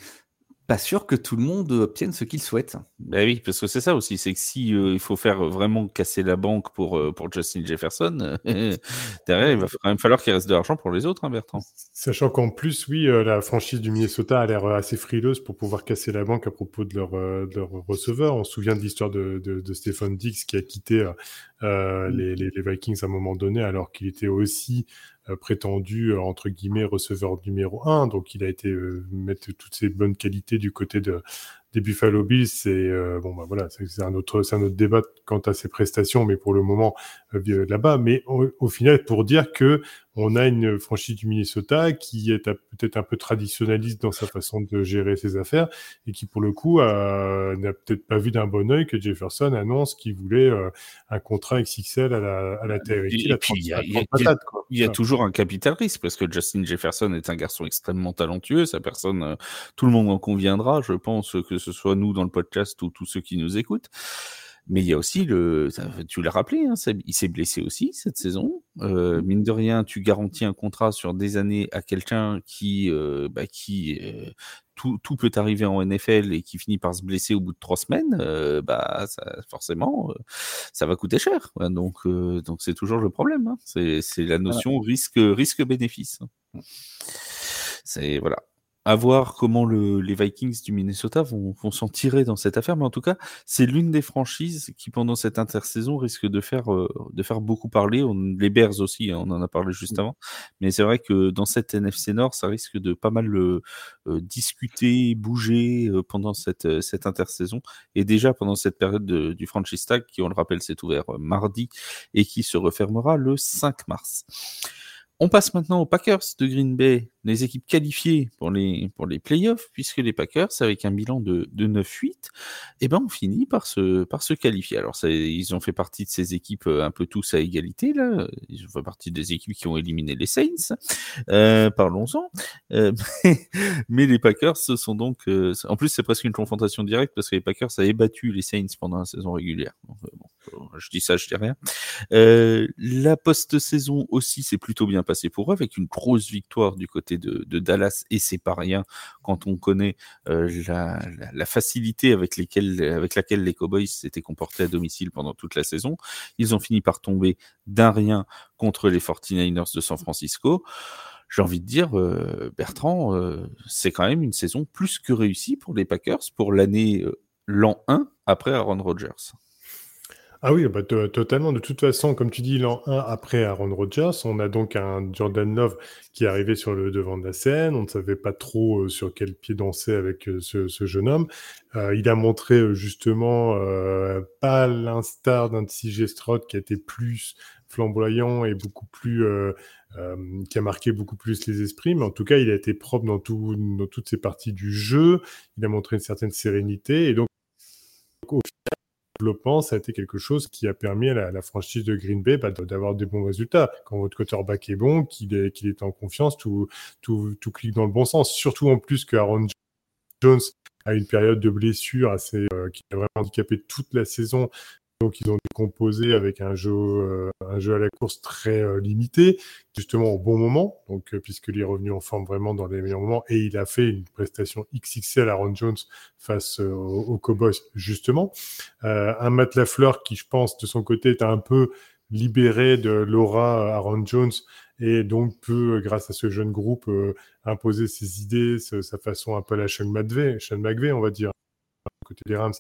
pas sûr que tout le monde obtienne ce qu'il souhaite. Ben oui, parce que c'est ça aussi, c'est que si euh, il faut faire vraiment casser la banque pour, euh, pour Justin Jefferson, derrière, il va quand même falloir qu'il reste de l'argent pour les autres, hein, Bertrand. Sachant qu'en plus, oui, euh, la franchise du Minnesota a l'air assez frileuse pour pouvoir casser la banque à propos de leur, leur receveur. On se souvient de l'histoire de, de, de Stephen Dix qui a quitté mm. les, les, les, Vikings à un moment donné, alors qu'il était aussi prétendu euh, entre guillemets receveur numéro un, donc il a été euh, mettre toutes ses bonnes qualités du côté de des Buffalo Bills, c'est bon bah voilà, c'est un autre c'est un autre débat quant à ses prestations, mais pour le moment là-bas. Mais au, final, pour dire que on a une franchise du Minnesota qui est peut-être un peu traditionnaliste dans sa façon de gérer ses affaires et qui pour le coup n'a peut-être pas vu d'un bon oeil que Jefferson annonce qu'il voulait un contrat XXL à la à la il y a, toujours un capital risque parce que Justin Jefferson est un garçon extrêmement talentueux. Sa personne, euh, tout le monde en conviendra. Je pense que ce soit nous dans le podcast ou tous ceux qui nous écoutent. Mais il y a aussi le, tu l'as rappelé, hein, il s'est blessé aussi cette saison. Euh, mine de rien, tu garantis un contrat sur des années à quelqu'un qui, euh, bah, qui tout, tout, peut arriver en NFL et qui finit par se blesser au bout de trois semaines, bah ça, forcément, ça va coûter cher. donc, donc c'est toujours le problème. Hein. C'est la notion risque risque bénéfice. C'est voilà à voir comment les Vikings du Minnesota vont, s'en tirer dans cette affaire. Mais en tout cas, c'est l'une des franchises qui, pendant cette intersaison, risque de faire, euh, de faire beaucoup parler. les Bears aussi, hein, on en a parlé juste avant. Mais c'est vrai que dans cette NFC Nord, ça risque de pas mal euh, discuter, bouger euh, pendant cette, cette intersaison. Et déjà pendant cette période du franchise tag, qui, on le rappelle, s'est ouvert mardi et qui se refermera le 5 mars. On passe maintenant aux Packers de Green Bay, les équipes qualifiées pour les, pour les playoffs, puisque les Packers, avec un bilan de, de 9-8, eh ben, on finit par se, par se qualifier. Alors, ils ont fait partie de ces équipes euh, un peu tous à égalité, là. Ils ont fait partie des équipes qui ont éliminé les Saints. Euh, Parlons-en. Euh, mais, les Packers se sont donc, en plus, c'est presque une confrontation directe parce que les Packers avaient battu les Saints pendant la saison régulière. Je dis ça, je dis rien. la post-saison aussi, c'est plutôt bien passé pour eux, avec une grosse victoire du côté de, Dallas, et c'est pas rien quand on connaît euh, la, facilité avec, laquelle les Cowboys s'étaient comportés à domicile pendant toute la saison. Ils ont fini par tomber d'un rien contre les 49ers de San Francisco. J'ai envie de dire, euh, Bertrand, euh, c'est quand même une saison plus que réussie pour les Packers pour l'année l'an 1 après Aaron Rodgers. Ah oui, bah, totalement. De toute façon, comme tu dis, l'an 1 après Aaron Rodgers, on a donc un Jordan Love qui est arrivé sur le devant de la scène. On ne savait pas trop euh, sur quel pied danser avec euh, ce, jeune homme. Euh, il a montré justement, pas l'instar d'un CJ Stroud qui a été plus flamboyant et beaucoup plus, qui a marqué beaucoup plus les esprits, mais en tout cas, il a été propre dans, tout, dans toutes ces parties du jeu. Il a montré une certaine sérénité et donc au développement, ça a été quelque chose qui a permis à la, franchise de Green Bay bah, d'avoir des bons résultats. Quand votre quarterback est bon, qu'il est, est en confiance, tout, tout, tout clique dans le bon sens. Surtout en plus que Aaron Jones a une période de blessure assez, euh, qui a vraiment handicapé toute la saison. Donc, ils ont composé avec un jeu, euh, un jeu à la course très euh, limité, justement au bon moment, donc euh, puisqu'il est revenu en forme vraiment dans les meilleurs moments, et il a fait une prestation XXL à Ron Jones face aux Cowboys, justement. un Matt Lafleur qui, je pense, de son côté, est un peu libéré de l'aura Aaron Jones. Et donc peut, grâce à ce jeune groupe, imposer ses idées, sa façon un peu la Sean McVay, Sean McVay on va dire, côté des Rams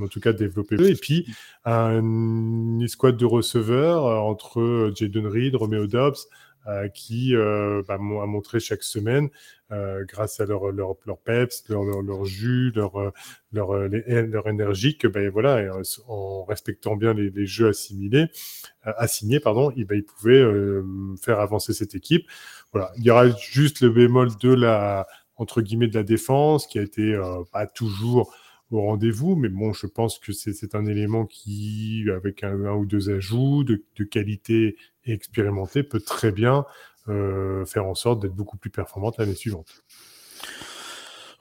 en tout cas développer. Et puis, une escouade de receveurs euh, entre euh, Jaden Reed, Romeo Dobbs, euh, qui euh, bah, a montré chaque semaine, grâce à leur, leur, leur peps, leur, leur, jus, leur, leur, leur énergie, que ben, voilà, en respectant bien les, jeux assimilés, assignés, pardon, et ben, ils pouvaient faire avancer cette équipe. Voilà, il y aura juste le bémol de la entre guillemets de la défense qui a été pas toujours rendez-vous. Mais bon, je pense que c'est un élément qui, avec un, ou deux ajouts de, qualité et expérimenté, peut très bien euh, faire en sorte d'être beaucoup plus performante l'année suivante.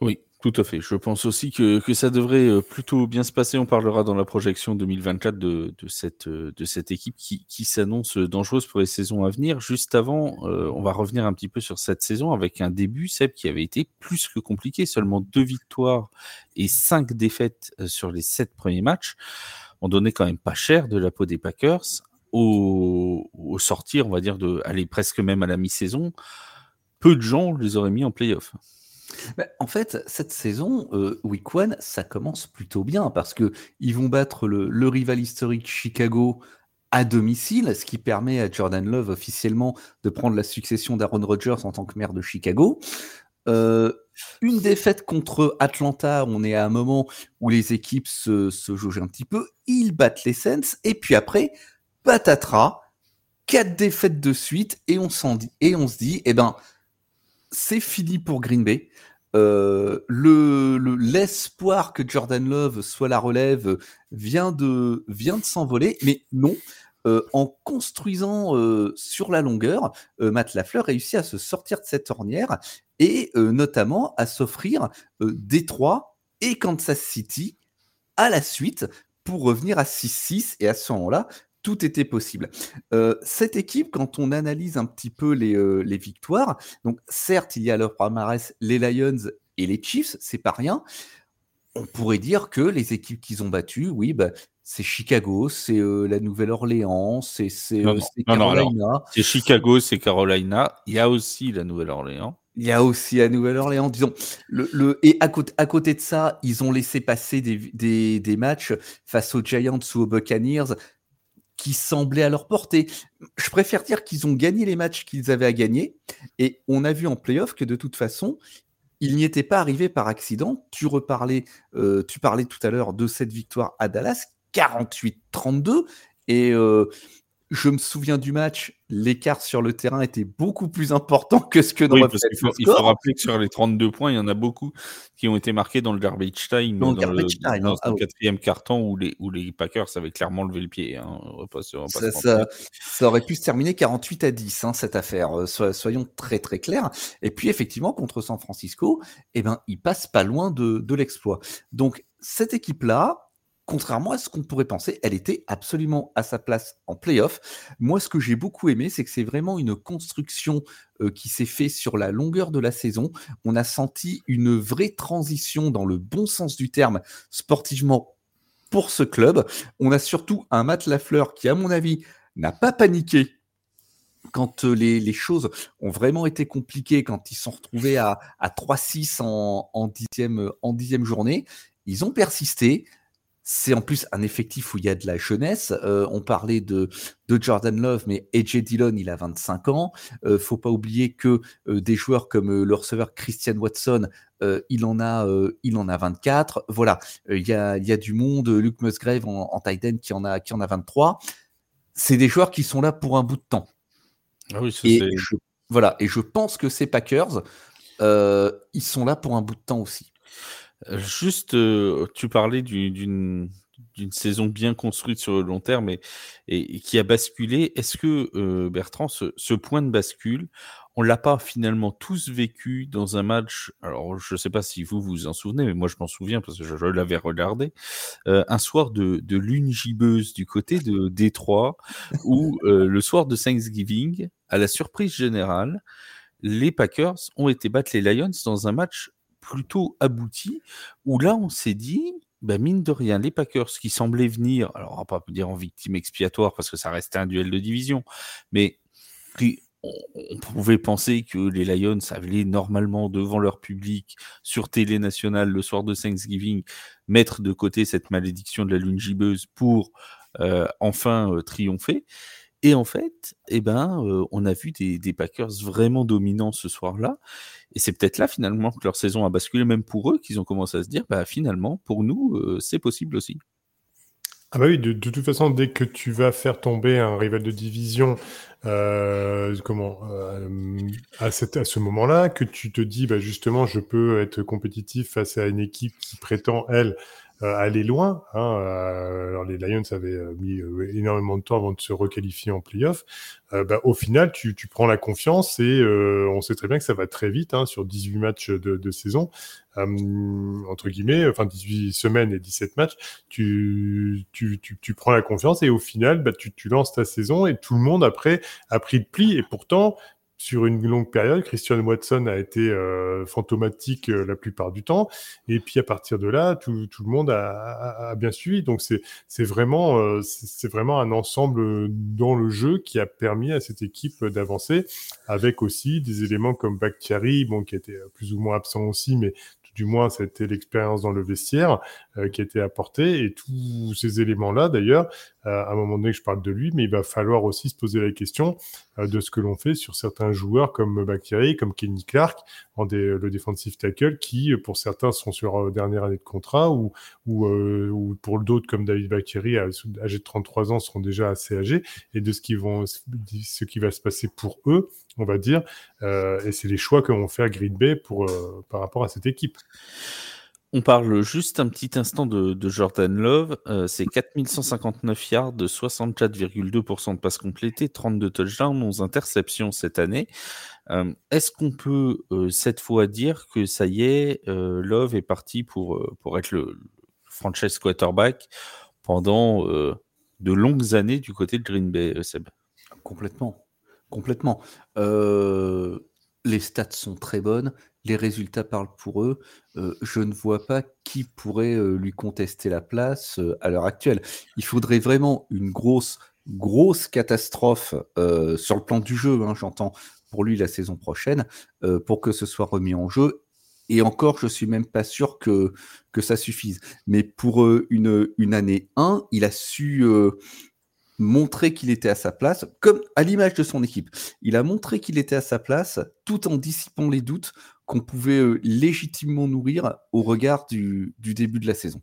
Oui, tout à fait. Je pense aussi que, ça devrait euh, plutôt bien se passer. On parlera dans la projection 2024 de, de, cette, euh, de cette équipe qui, s'annonce dangereuse pour les saisons à venir. Juste avant, euh, on va revenir un petit peu sur cette saison avec un début, Seb, qui avait été plus que compliqué. Seulement deux victoires et cinq défaites sur les sept premiers matchs. On donnait quand même pas cher de la peau des Packers. Au, au sortir, on va dire, de aller presque même à la mi-saison, peu de gens les auraient mis en playoff. En fait, cette saison, euh, Week One, ça commence plutôt bien parce que ils vont battre le, rival historique Chicago à domicile, ce qui permet à Jordan Love officiellement de prendre la succession d'Aaron Rodgers en tant que maire de Chicago. Euh, une défaite contre Atlanta, on est à un moment où les équipes se, se jaugent un petit peu, ils battent les Saints, et puis après, patatras, quatre défaites de suite, et on, dit, et on se dit, eh ben, c'est fini pour Green Bay. Euh, le, l'espoir que Jordan Love soit la relève vient de, vient de s'envoler, mais non. Euh, en construisant euh, sur la longueur, Matt Lafleur réussit à se sortir de cette ornière et notamment à s'offrir Détroit et Kansas City à la suite pour revenir à 6-6 et à ce moment-là tout était possible. Euh, cette équipe, quand on analyse un petit peu les, euh, les victoires, donc certes, il y a leur palmarès les Lions et les Chiefs, c'est pas rien. On pourrait dire que les équipes qu'ils ont battues, oui, bah, c'est Chicago, c'est euh, la Nouvelle-Orléans, c'est Carolina. C'est Chicago, c'est Carolina. Il y a aussi la Nouvelle-Orléans. Il y a aussi la Nouvelle-Orléans, disons. Le, le, et à côté, à côté de ça, ils ont laissé passer des, des, des matchs face aux Giants ou aux Buccaneers qui semblaient à leur portée. Je préfère dire qu'ils ont gagné les matchs qu'ils avaient à gagner. Et on a vu en playoff que de toute façon, ils n'y étaient pas arrivés par accident. Tu reparlais, euh, tu parlais tout à l'heure de cette victoire à Dallas, 48-32. Et euh, je me souviens du match, l'écart sur le terrain était beaucoup plus important que ce que dans oui, il, faut, il faut rappeler que sur les 32 points, il y en a beaucoup qui ont été marqués dans le garbage time, dans, dans, le, time, dans ah, quatrième carton où les, où les Packers avaient clairement levé le pied. Hein. ça, ça, ça, aurait pu se terminer 48 à 10, hein, cette affaire, euh, soyons très très clairs. Et puis effectivement, contre San Francisco, eh ben, ils passent pas loin de, de l'exploit. Donc cette équipe-là, contrairement à ce qu'on pourrait penser, elle était absolument à sa place en playoff. Moi, ce que j'ai beaucoup aimé, c'est que c'est vraiment une construction euh, qui s'est faite sur la longueur de la saison. On a senti une vraie transition dans le bon sens du terme sportivement pour ce club. On a surtout un Matt Lafleur qui, à mon avis, n'a pas paniqué quand euh, les, choses ont vraiment été compliquées, quand ils sont retrouvés à, à 3-6 en, en, dixième, en dixième journée, ils ont persisté c'est en plus un effectif où il y a de la jeunesse. Euh, on parlait de, de Jordan Love, mais AJ Dillon, il a 25 ans. Euh, faut pas oublier que euh, des joueurs comme euh, le receveur Christian Watson, il en a, il en a 24. Voilà, il y a, y, a, du monde. Luke Musgrave en, en tight end qui en a, qui en a 23. C'est des joueurs qui sont là pour un bout de temps. Ah oui, et je, voilà, et je pense que ces Packers, ils sont là pour un bout de temps aussi. Juste, tu parlais d'une saison bien construite sur le long terme et, et, qui a basculé. Est-ce que, Bertrand, ce, point de bascule, on l'a pas finalement tous vécu dans un match Alors, je ne sais pas si vous vous en souvenez, mais moi je m'en souviens parce que je, l'avais regardé. un soir de, de, lune gibbeuse du côté de Détroit, où le soir de Thanksgiving, à la surprise générale, les Packers ont été battre les Lions dans un match plutôt abouti, où là, on s'est dit, bah, mine de rien, les Packers qui semblaient venir, alors on va pas dire en victime expiatoire parce que ça restait un duel de division, mais on, pouvait penser que les Lions allaient normalement devant leur public sur télé nationale le soir de Thanksgiving mettre de côté cette malédiction de la lune gibbeuse pour euh, enfin euh, triompher. Et en fait, eh ben, on a vu des, Packers vraiment dominants ce soir-là. Et c'est peut-être là finalement que leur saison a basculé, même pour eux, qu'ils ont commencé à se dire, bah finalement, pour nous, c'est possible aussi. Ah bah oui, de, toute façon, dès que tu vas faire tomber un rival de division, comment, à, ce moment-là, que tu te dis, bah justement, je peux être compétitif face à une équipe qui prétend, elle, aller loin. Hein, euh, alors les Lions avaient euh, mis énormément de temps avant de se requalifier en playoff. Bah, au final, tu, prends la confiance et on sait très bien que ça va très vite hein, sur 18 matchs de, saison, entre guillemets, enfin 18 semaines et 17 matchs. Tu, tu, tu, prends la confiance et au final, bah, tu, lances ta saison et tout le monde après a pris de pli. Et pourtant, sur une longue période. Christian Watson a été euh, fantomatique euh, la plupart du temps. Et puis à partir de là, tout, le monde a, bien suivi. Donc c'est vraiment, euh, vraiment un ensemble dans le jeu qui a permis à cette équipe d'avancer, avec aussi des éléments comme Bakhtiari, bon, qui était plus ou moins absent aussi, mais du moins c'était l'expérience dans le vestiaire euh, qui a été apportée. Et tous ces éléments-là, d'ailleurs, euh, à un moment donné je parle de lui, mais il va falloir aussi se poser la question euh, de ce que l'on fait sur certains joueurs comme Bakary, comme Kenny Clark, le defensive tackle, qui pour certains sont sur dernière année de contrat, ou, ou, ou pour d'autres comme David Bakary, âgé de 33 ans, seront déjà assez âgés, et de ce qui, va se passer pour eux on va dire. Et c'est les choix que vont faire Green Bay par rapport à cette équipe. On parle juste un petit instant de, Jordan Love. Euh, c'est 4159 yards, de 64,2% de passes complétées, 32 touchdowns, 11 interceptions cette année. Est-ce qu'on peut cette fois dire que ça y est, Love est parti pour, pour être le franchise quarterback pendant de longues années du côté de Green Bay, Seb? Complètement. Complètement. Euh, les stats sont très bonnes, les résultats parlent pour eux. Euh, je ne vois pas qui pourrait euh, lui contester la place à l'heure actuelle. Il faudrait vraiment une grosse, grosse catastrophe sur le plan du jeu, hein, j'entends, pour lui la saison prochaine, pour que ce soit remis en jeu. Et encore, je suis même pas sûr que, que ça suffise. Mais pour une, une année 1, il a su montrer qu'il était à sa place, comme à l'image de son équipe. Il a montré qu'il était à sa place tout en dissipant les doutes qu'on pouvait euh, légitimement nourrir au regard du, début de la saison.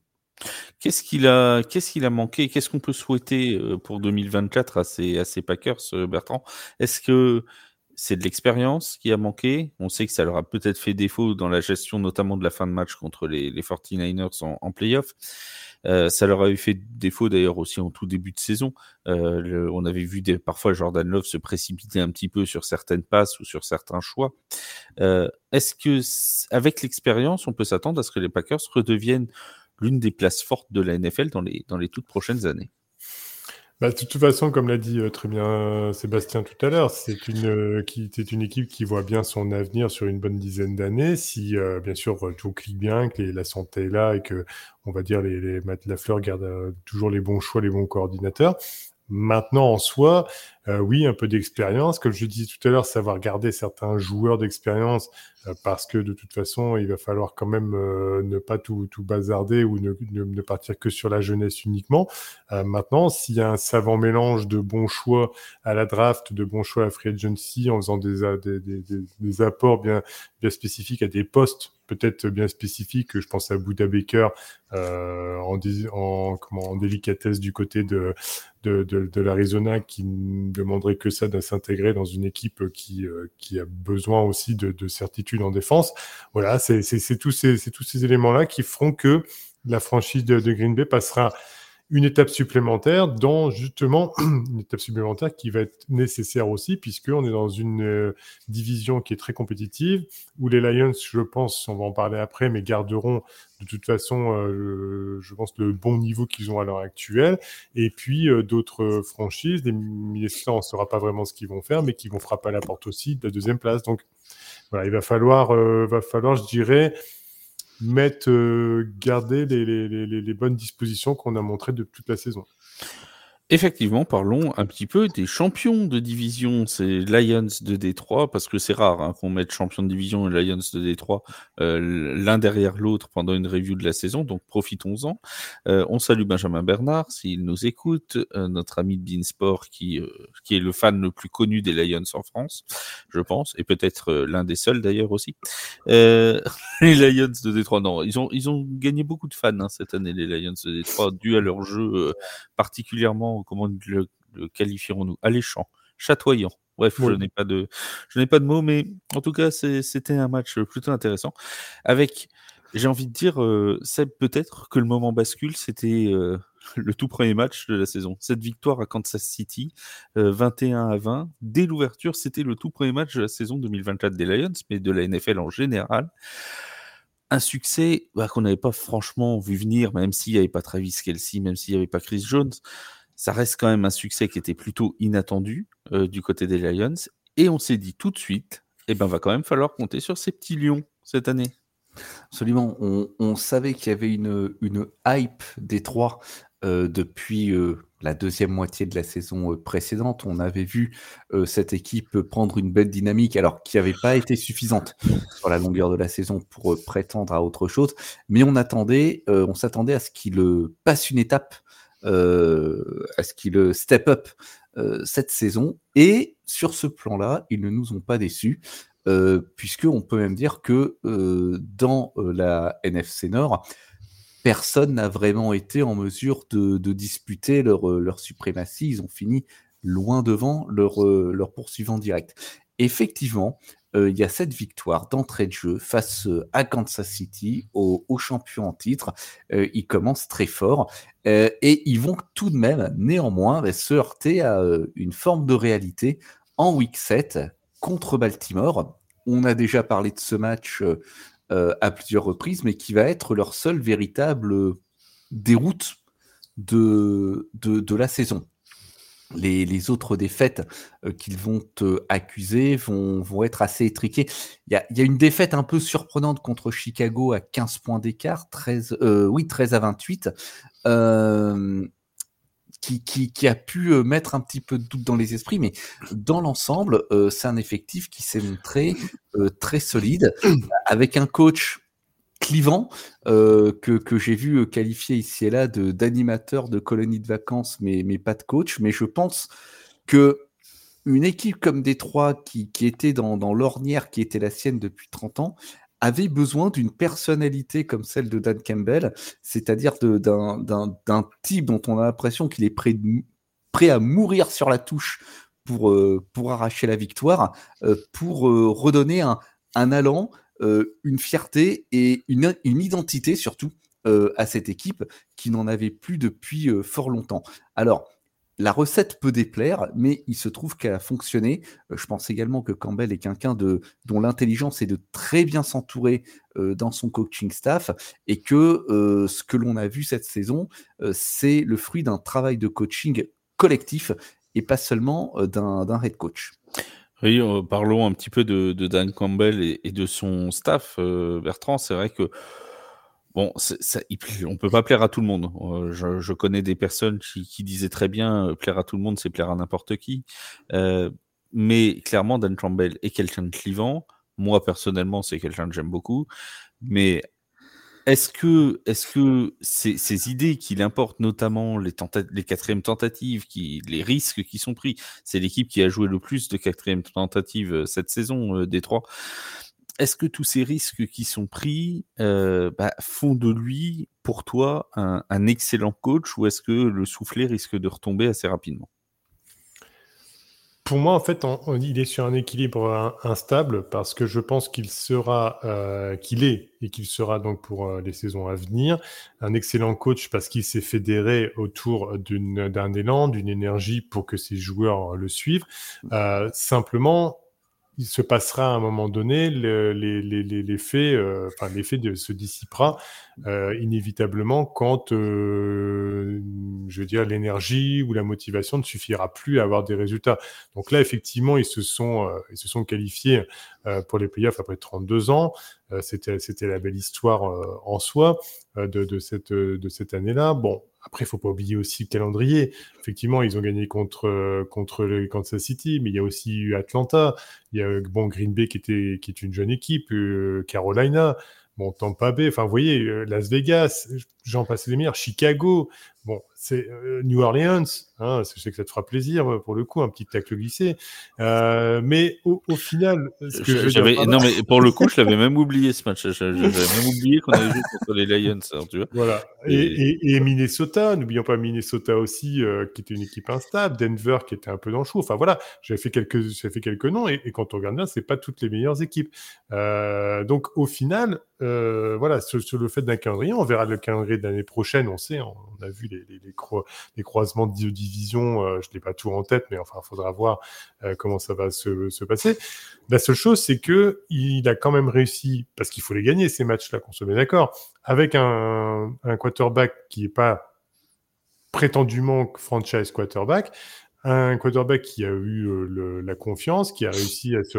Qu'est-ce qu'il a, manqué Qu'est-ce qu'on peut souhaiter euh, pour 2024 à ces, Packers, euh, Bertrand? Est-ce que c'est de l'expérience qui a manqué? On sait que ça leur a peut-être fait défaut dans la gestion, notamment de la fin de match contre les, les 49ers en, en playoff. Euh, ça leur avait fait défaut d'ailleurs aussi en tout début de saison. Euh, on avait vu des, parfois Jordan Love se précipiter un petit peu sur certaines passes ou sur certains choix. Euh, est-ce que avec l'expérience, on peut s'attendre à ce que les Packers redeviennent l'une des places fortes de la NFL dans les, dans les toutes prochaines années? Bah, de toute façon, comme l'a dit euh, très bien Sébastien tout à l'heure, c'est une, euh, c'est une équipe qui voit bien son avenir sur une bonne dizaine d'années. Si, euh, bien sûr, tout clique bien, que la santé est là et que, on va dire, les, les Matt Lafleur toujours les bons choix, les bons coordinateurs. Maintenant, en soi, euh, oui, un peu d'expérience. Comme je disais tout à l'heure, savoir garder certains joueurs d'expérience euh, parce que de toute façon, il va falloir quand même euh, ne pas tout, tout bazarder ou ne, ne, partir que sur la jeunesse uniquement. maintenant, s'il y a un savant mélange de bons choix à la draft, de bons choix à free agency, en faisant des, des, des, apports bien, bien spécifiques à des postes peut-être bien spécifiques, je pense à Bouddha Baker euh, en, en, comment, en délicatesse du côté de, de, de, de l'Arizona qui demanderait que ça de s'intégrer dans une équipe qui, euh, qui a besoin aussi de, de certitude en défense. Voilà, c'est tous ces, tous ces éléments-là qui feront que la franchise de, de Green Bay passera une étape supplémentaire dans justement une étape supplémentaire qui va être nécessaire aussi puisqu'on est dans une euh, division qui est très compétitive où les Lions, je pense, on va en parler après, mais garderont de toute façon, euh, je pense, le bon niveau qu'ils ont à l'heure actuelle. Et puis euh, d'autres franchises, des Minnesota, on ne saura pas vraiment ce qu'ils vont faire, mais qui vont frapper à la porte aussi de la deuxième place. Donc voilà, il va falloir, va falloir, je dirais, mettre, euh, garder les, les, les, les, bonnes dispositions qu'on a montrées de toute la saison. Effectivement, parlons un petit peu des champions de division. C'est Lions de Détroit, parce que c'est rare hein, qu'on mette champion de division et Lions de Détroit euh, l'un derrière l'autre pendant une review de la saison, donc profitons-en. Euh, on salue Benjamin Bernard, s'il nous écoute, euh, notre ami de Beansport, qui, euh, qui est le fan le plus connu des Lions en France, je pense, et peut-être euh, l'un des seuls d'ailleurs aussi. les Lions de Détroit, non, ils ont, ils ont gagné beaucoup de fans hein, cette année, les Lions de Détroit, dû à leur jeu particulièrement comment le, qualifierons-nous? Alléchant, chatoyant. Bref, je n'ai pas de, je n'ai pas de mots, mais en tout cas, c'était un match plutôt intéressant. Avec, j'ai envie de dire, euh, peut-être que le moment bascule, c'était euh, le tout premier match de la saison. Cette victoire à Kansas City, 21 euh, à 20, dès l'ouverture, c'était le tout premier match de la saison 2024 des Lions, mais de la NFL en général un succès bah, qu'on n'avait pas franchement vu venir, même s'il n'y avait pas Travis Kelsey, même s'il n'y avait pas Chris Jones ça reste quand même un succès qui était plutôt inattendu euh, du côté des Lions. Et on s'est dit tout de suite, eh ben, va quand même falloir compter sur ces petits lions cette année. Absolument. On, savait qu'il y avait une, une hype des trois euh, depuis euh, la deuxième moitié de la saison précédente. On avait vu cette équipe prendre une belle dynamique, alors qui n'avait pas été suffisante sur la longueur de la saison pour prétendre à autre chose. Mais on attendait, on s'attendait à ce qu'il passe une étape euh, à ce qu'il step up euh, cette saison. Et sur ce plan-là, ils ne nous ont pas déçus. Euh, puisqu'on peut même dire que dans la NFC Nord, personne n'a vraiment été en mesure de, disputer leur, leur, suprématie. Ils ont fini loin devant leur, leur poursuivant direct. Effectivement, il y a cette victoire d'entrée de jeu face à Kansas City, au, au champion en titre. ils commencent très fort et ils vont tout de même, néanmoins, bah, se heurter à une forme de réalité en week 7 contre Baltimore. On a déjà parlé de ce match à plusieurs reprises, mais qui va être leur seule véritable déroute de, de, la saison les, autres défaites euh, qu'ils vont accuser vont, vont, être assez étriquées. Il y a, y a, une défaite un peu surprenante contre Chicago à 15 points d'écart, 13, euh, oui, 13 à 28, euh, qui, qui, qui, a pu euh, mettre un petit peu de doute dans les esprits, mais dans l'ensemble, euh, c'est un effectif qui s'est montré très solide, avec un coach clivant euh, que, que j'ai vu euh, qualifier ici et là de d'animateur de colonie de vacances, mais, mais pas de coach. Mais je pense que une équipe comme Détroit, qui, qui était dans, dans l'ornière qui était la sienne depuis 30 ans, avait besoin d'une personnalité comme celle de Dan Campbell, c'est-à-dire d'un type dont on a l'impression qu'il est prêt, prêt à mourir sur la touche pour, euh, pour arracher la victoire, euh, pour euh, redonner un, un allant, une fierté et une, identité surtout à cette équipe qui n'en avait plus depuis fort longtemps. Alors, la recette peut déplaire, mais il se trouve qu'elle a fonctionné. je pense également que Campbell est quelqu'un dont l'intelligence est de très bien s'entourer dans son coaching staff et que ce que l'on a vu cette saison, c'est le fruit d'un travail de coaching collectif et pas seulement d'un head coach. Oui, euh, parlons un petit peu de, Dan Campbell et, de son staff, euh, Bertrand. C'est vrai que Bon, ça, on peut pas plaire à tout le monde. Euh, je, connais des personnes qui, disaient très bien euh, plaire à tout le monde, c'est plaire à n'importe qui. Euh, mais clairement, Dan Campbell est quelqu'un de clivant. Moi, personnellement, c'est quelqu'un que j'aime beaucoup. Mais est-ce que, est-ce que ces, idées qu'il importe, notamment les, les quatrièmes tentatives, qui, les risques qui sont pris, c'est l'équipe qui a joué le plus de quatrièmes tentatives cette saison, des trois est-ce que tous ces risques qui sont pris euh, bah, font de lui, pour toi, un, excellent coach ou est-ce que le soufflet risque de retomber assez rapidement? Pour moi, en fait, il est sur un équilibre instable parce que je pense qu'il sera, euh, qu'il est et qu'il sera donc pour euh, les saisons à venir un excellent coach parce qu'il s'est fédéré autour d'un élan, d'une énergie pour que ses joueurs le suivent. simplement, il se passera à un moment donné, l'effet euh, enfin, se dissipera euh, inévitablement quand, euh, je veux dire, l'énergie ou la motivation ne suffira plus à avoir des résultats. Donc là, effectivement, ils se sont, ils se sont qualifiés pour les playoffs après 32 ans. C'était, c'était la belle histoire en soi de, de, cette, de cette année-là. Bon, après, il faut pas oublier aussi le calendrier. Effectivement, ils ont gagné contre, euh, le Kansas City, mais il y a aussi Atlanta. Il y a bon, Green Bay qui, était, qui est une jeune équipe, euh, Carolina, bon, Tampa Bay. Enfin, vous voyez, euh, Las Vegas, j'en passe les meilleurs, Chicago. Bon, c'est euh, New Orleans, hein, je sais que ça te fera plaisir euh, pour le coup, un petit tacle glissé. Euh, mais au, final, ce que je, non mais pour le coup, je l'avais même oublié ce match. J'avais même oublié qu'on avait joué contre les Lions. Tu vois. Voilà. Et, Minnesota, n'oublions pas Minnesota aussi, qui était une équipe instable. Denver qui était un peu dans le chou. Enfin voilà, j'avais fait quelques, j'avais fait quelques noms. Et, quand on regarde bien, c'est pas toutes les meilleures équipes. donc au final, voilà, sur, le fait d'un calendrier, on verra le calendrier de l'année prochaine. On sait, on, a vu les, croisements de division, euh, je n'ai pas tout en tête, mais enfin, il faudra voir euh, comment ça va se, passer. La seule chose, c'est que il a quand même réussi, parce qu'il faut les gagner ces matchs-là, qu'on se met d'accord, avec un, un quarterback qui n'est pas prétendument franchise quarterback, un quarterback qui a eu euh, la confiance, qui a réussi à se,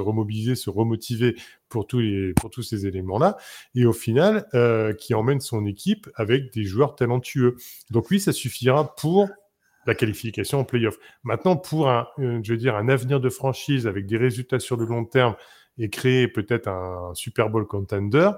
remobiliser, se remotiver pour tous, les, pour tous ces éléments-là, et au final, euh, qui emmène son équipe avec des joueurs talentueux. Donc oui, ça suffira pour la qualification en playoff. Maintenant, pour un, euh, je veux dire, un avenir de franchise avec des résultats sur le long terme et créer peut-être un Super Bowl contender,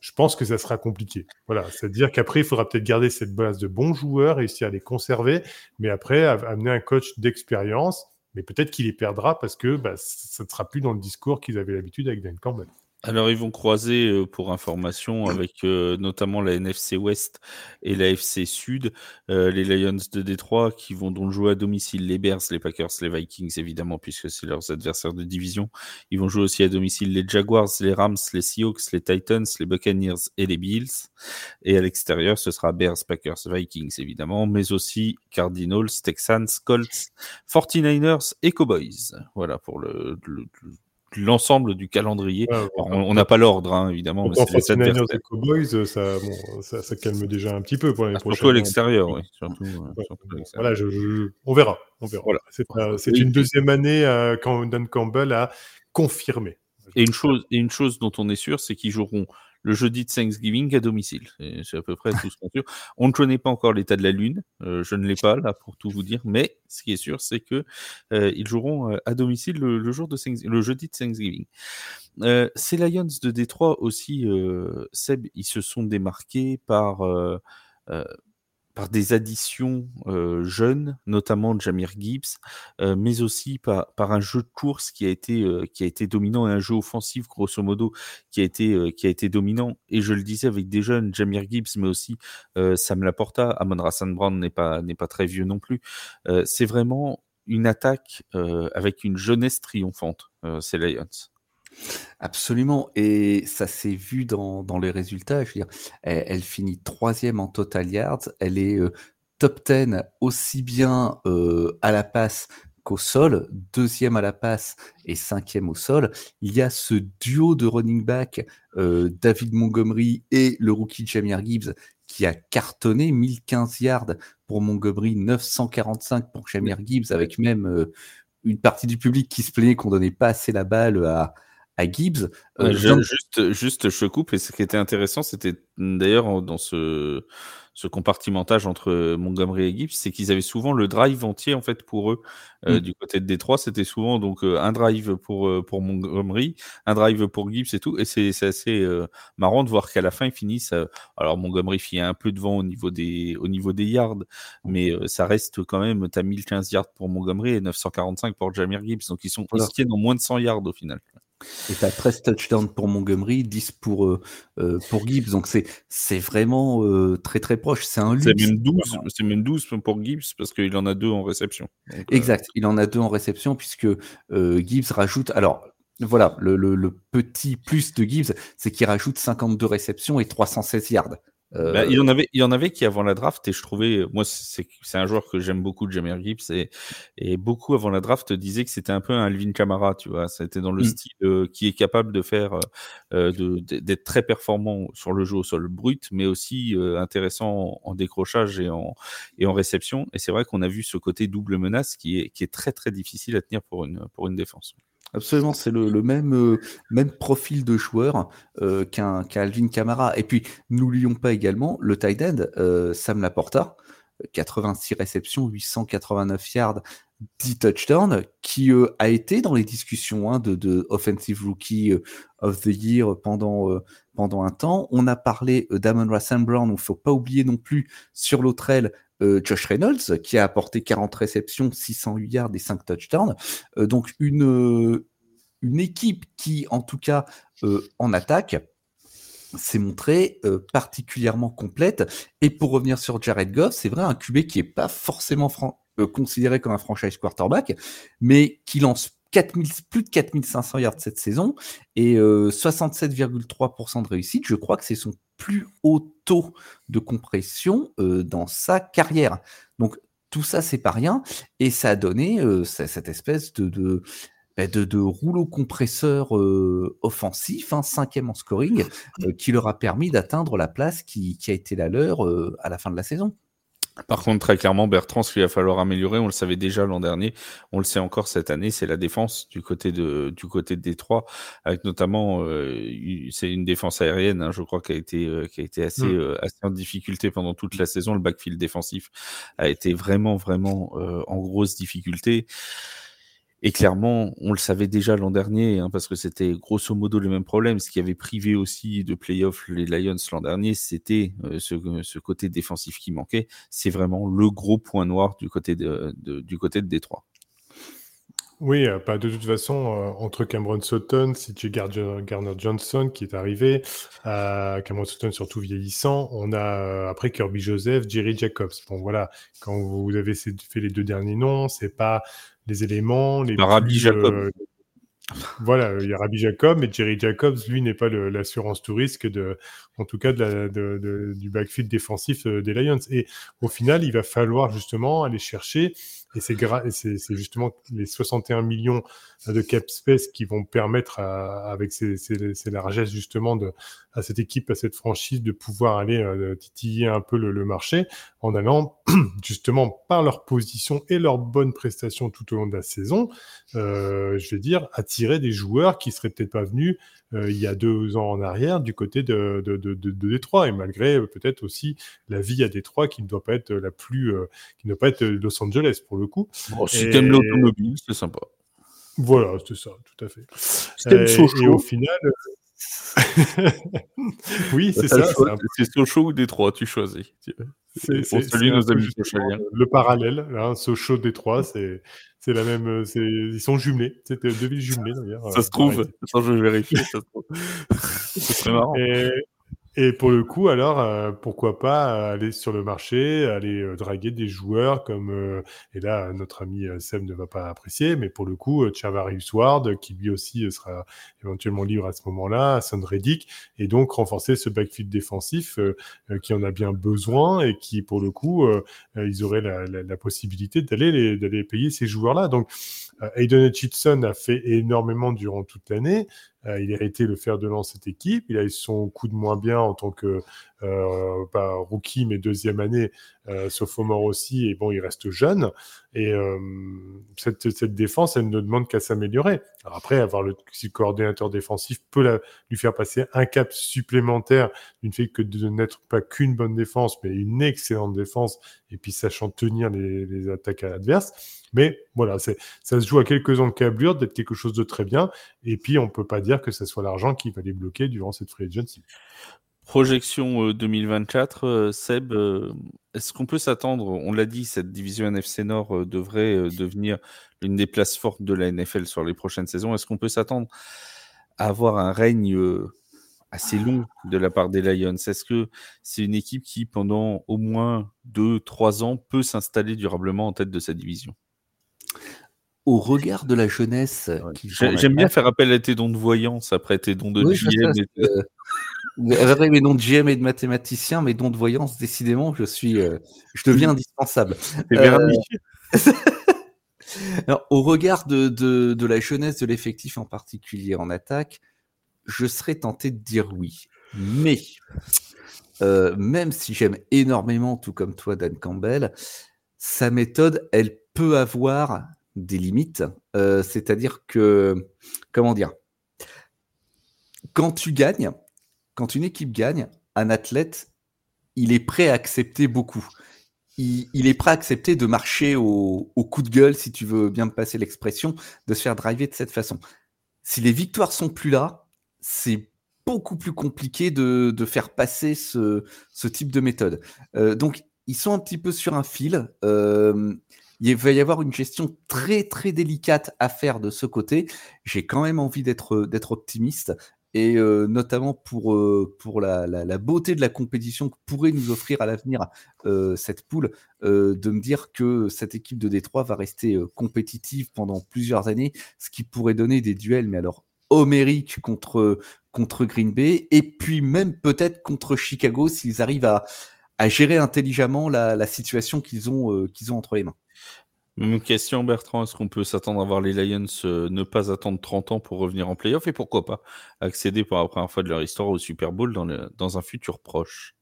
je pense que ça sera compliqué. Voilà, c'est-à-dire qu'après, il faudra peut-être garder cette base de bons joueurs, réussir à les conserver, mais après, amener un coach d'expérience, mais peut-être qu'il les perdra parce que bah, ça ne sera plus dans le discours qu'ils avaient l'habitude avec Dan Campbell. Alors, ils vont croiser, euh, pour information, avec euh, notamment la NFC West et la FC Sud, euh, les Lions de Détroit qui vont donc jouer à domicile les Bears, les Packers, les Vikings, évidemment, puisque c'est leurs adversaires de division. Ils vont jouer aussi à domicile les Jaguars, les Rams, les Seahawks, les Titans, les Buccaneers et les Bills. Et à l'extérieur, ce sera Bears, Packers, Vikings, évidemment, mais aussi Cardinals, Texans, Colts, 49ers et Cowboys. Voilà pour le l'ensemble du calendrier. on n'a pas l'ordre, hein, évidemment. Mais c'est les et Cowboys, euh, ça, bon, ça, ça, calme déjà un petit peu pour l'année prochaine. Surtout à l'extérieur, oui. Surtout, voilà, je, on verra. On verra. Voilà. C'est une deuxième année euh, quand Dan Campbell a confirmé. Et une chose, et une chose dont on est sûr, c'est qu'ils joueront le jeudi de Thanksgiving à domicile. C'est à peu près tout ce qu'on sûr. On ne connaît pas encore l'état de la Lune. Euh, je ne l'ai pas là pour tout vous dire, mais ce qui est sûr, c'est que euh, ils joueront euh, à domicile le, jour de le jeudi de Thanksgiving. ces Lions de Détroit aussi, Seb, ils se sont démarqués par par des additions jeunes, notamment Jamir Gibbs, mais aussi par, un jeu de course qui a été dominant un jeu offensif grosso modo qui a été dominant. Et je le disais avec des jeunes, Jamir Gibbs, mais aussi Sam Laporta, Amon Rassan Brown n'est pas n'est pas très vieux non plus. c'est vraiment une attaque avec une jeunesse triomphante, ces Lions. Absolument, et ça s'est vu dans, dans les résultats. Je veux dire, elle, finit troisième en total yards. Elle est euh, top 10 aussi bien euh, à la passe qu'au sol, deuxième à la passe et cinquième au sol. Il y a ce duo de running back, euh, David Montgomery et le rookie Jamir Gibbs, qui a cartonné 1015 yards pour Montgomery, 945 pour Jamir Gibbs, avec même une partie du public qui se plaignait qu'on donnait pas assez la balle à, à Gibbs. juste, juste, je coupe, et ce qui était intéressant, c'était d'ailleurs dans ce, ce compartimentage entre Montgomery et Gibbs, c'est qu'ils avaient souvent le drive entier en fait pour eux. Euh, mmh. Du côté de Détroit, c'était souvent donc euh, un drive pour euh, pour Montgomery, un drive pour Gibbs et tout. Et c'est assez marrant de voir qu'à la fin ils finissent. alors Montgomery fit un peu devant au niveau des au niveau des yards, mais ça reste quand même. T'as 1015 yards pour Montgomery et 945 pour Jamir Gibbs, donc ils sont voilà. ils dans moins de 100 yards au final. Et tu as 13 touchdowns pour Montgomery, 10 pour, euh, euh, pour Gibbs. Donc c'est, vraiment euh, très très proche. C'est un C'est même 12, c'est même 12 pour Gibbs parce qu'il en a deux en réception. exact, il en a deux en réception puisque Gibbs rajoute. Alors voilà, le, le, le, petit plus de Gibbs, c'est qu'il rajoute 52 réceptions et 316 yards. Bah, il y en avait, il y en avait qui avant la draft et je trouvais, moi c'est un joueur que j'aime beaucoup, Jamir Gibbs et, et beaucoup avant la draft disaient que c'était un peu un Alvin Kamara, tu vois, c'était dans le mmh. style euh, qui est capable de faire, euh, d'être très performant sur le jeu au sol brut, mais aussi euh, intéressant en, décrochage et en et en réception. Et c'est vrai qu'on a vu ce côté double menace qui est qui est très très difficile à tenir pour une pour une défense. Absolument, c'est le, même, euh, même profil de joueur euh, qu'un Alvin Kamara. Et puis, n'oublions pas également le tight end, euh, Sam Laporta, 86 réceptions, 889 yards, 10 touchdowns, qui a été dans les discussions hein, de, Offensive Rookie of the Year pendant, pendant un temps. On a parlé d'Amon Russell Brown, il ne faut pas oublier non plus sur l'autre aile euh, Josh Reynolds, qui a apporté 40 réceptions, 608 yards et 5 touchdowns. Euh, donc une, euh, une équipe qui, en tout cas, en attaque, s'est montrée particulièrement complète. Et pour revenir sur Jared Goff, c'est vrai, un QB qui n'est pas forcément considéré comme un franchise quarterback, mais qui lance 4000, plus de 4500 yards cette saison et 67,3% de réussite. Je crois que c'est son plus haut taux de compression euh, dans sa carrière. Donc tout ça, c'est pas rien. Et ça a donné euh, cette espèce de, bah, rouleau compresseur euh, offensif, hein, cinquième en scoring, qui leur a permis d'atteindre la place qui, a été la leur à la fin de la saison. Par contre, très clairement, Bertrand, ce qu'il va falloir améliorer, on le savait déjà l'an dernier, on le sait encore cette année, c'est la défense du côté de du côté de Détroit, avec notamment euh, c'est une défense aérienne, hein, je crois, qui a été euh, qui a été assez mm. euh, assez en difficulté pendant toute la saison. Le backfield défensif a été vraiment vraiment en grosse difficulté. Et clairement, on le savait déjà l'an dernier, hein, parce que c'était grosso modo le même problème. Ce qui avait privé aussi de playoff les Lions l'an dernier, c'était euh, ce, côté défensif qui manquait. C'est vraiment le gros point noir du côté de, du côté de Détroit. Oui, euh, pas de toute façon, euh, entre Cameron Sutton, CJ Garner Johnson qui est arrivé, Cameron Sutton surtout vieillissant, on a après Kirby Joseph, Jerry Jacobs. Bon voilà, quand vous avez fait les deux derniers noms, c'est pas les éléments. Les Rabbi Jacob. Euh, voilà, il y a Rabbi Jacob, mais Jerry Jacobs, lui, n'est pas l'assurance tout risque, de, en tout cas de du backfield défensif euh, des Lions. Et au final, il va falloir justement aller chercher et c'est justement les 61 millions de cap space qui vont permettre, avec ces, largesses justement, à cette équipe, à cette franchise, de pouvoir aller euh, titiller un peu le, marché en allant justement par leur position et leur bonne prestation tout au long de la saison, euh, je vais dire, attirer des joueurs qui seraient peut-être pas venus il y a deux ans en arrière du côté de, de, de, de Détroit et malgré euh, peut-être aussi la vie à Détroit qui ne doit pas être la plus, euh, qui ne doit pas être Los Angeles pour le coup. Bon, si t'aimes l'automobile, c'est sympa. Voilà, c'est ça, tout à fait. et, au final, oui, c'est ça. C'est Sochaux ou Détroit, tu choisis. C'est nos amis Le parallèle, hein, Sochaux, Détroit, c'est c'est la même. Ils sont jumelés. C'était deux villes jumelées d'ailleurs. Ça se trouve. Attends, je vais vérifier. ça se trouve. C'est marrant. Et, et pour le coup, alors, euh, pourquoi pas aller sur le marché, aller euh, draguer des joueurs comme, euh, et là, notre ami Seb ne va pas apprécier, mais pour le coup, Chavari Ward, qui lui aussi sera éventuellement libre à ce moment-là, Son Reddick, et donc renforcer ce backfield défensif qui en a bien besoin et qui, pour le coup, ils auraient la, la, la possibilité d'aller d'aller payer ces joueurs-là. Donc, Aiden Hutchinson a fait énormément durant toute l'année. Euh, il a été le fer de lance cette équipe. Il a eu son coup de moins bien en tant que euh, pas rookie, mais deuxième année, euh, sophomore aussi, et bon, il reste jeune. Et euh, cette, cette, défense, elle ne demande qu'à s'améliorer. Après, avoir le, si le coordinateur défensif peut la, lui faire passer un cap supplémentaire d'une fait que de n'être pas qu'une bonne défense, mais une excellente défense, et puis sachant tenir les, les attaques à l'adverse. Mais voilà, ça se joue à quelques encablures d'être quelque chose de très bien. Et puis, on peut pas dire que ce soit l'argent qui va les bloquer durant cette free agency. Projection 2024, euh, euh, Seb, euh, est-ce qu'on peut s'attendre, on l'a dit, cette division NFC Nord devrait devenir l'une des places fortes de la NFL sur les prochaines saisons? Est-ce qu'on peut s'attendre à avoir un règne assez long de la part des Lions? Est-ce que c'est une équipe qui, pendant au moins 2-3 ans, peut s'installer durablement en tête de sa division? Au regard de la jeunesse. J'aime bien faire appel à tes dons de voyance après tes dons de GM. Après mes dons de GM et de mathématicien, mes dons de voyance, décidément, je suis, euh, je deviens indispensable. Euh, alors, au regard de, de, de, la jeunesse de l'effectif en particulier en attaque, je serais tenté de dire oui. Mais, euh, même si j'aime énormément, tout comme toi, Dan Campbell, sa méthode, elle peut avoir des limites. C'est-à-dire que, comment dire, quand tu gagnes, quand une équipe gagne, un athlète, il est prêt à accepter beaucoup. Il, est prêt à accepter de marcher au, coup de gueule, si tu veux bien me passer l'expression, de se faire driver de cette façon. Si les victoires sont plus là, c'est beaucoup plus compliqué de, faire passer ce, type de méthode. Euh, donc, ils sont un petit peu sur un fil. Euh, il va y avoir une gestion très très délicate à faire de ce côté. J'ai quand même envie d'être d'être optimiste et euh, notamment pour, euh, pour la, la, beauté de la compétition que pourrait nous offrir à l'avenir euh, cette poule, de me dire que cette équipe de Détroit va rester compétitive pendant plusieurs années, ce qui pourrait donner des duels, mais alors homériques contre, contre Green Bay, et puis même peut-être contre Chicago s'ils arrivent à, à gérer intelligemment la, la situation qu'ils ont, qu'ils ont entre les mains. Même question, Bertrand. Est-ce qu'on peut s'attendre à voir les Lions euh, ne pas attendre 30 ans pour revenir en playoff et pourquoi pas accéder pour la première fois de leur histoire au Super Bowl dans, un futur proche?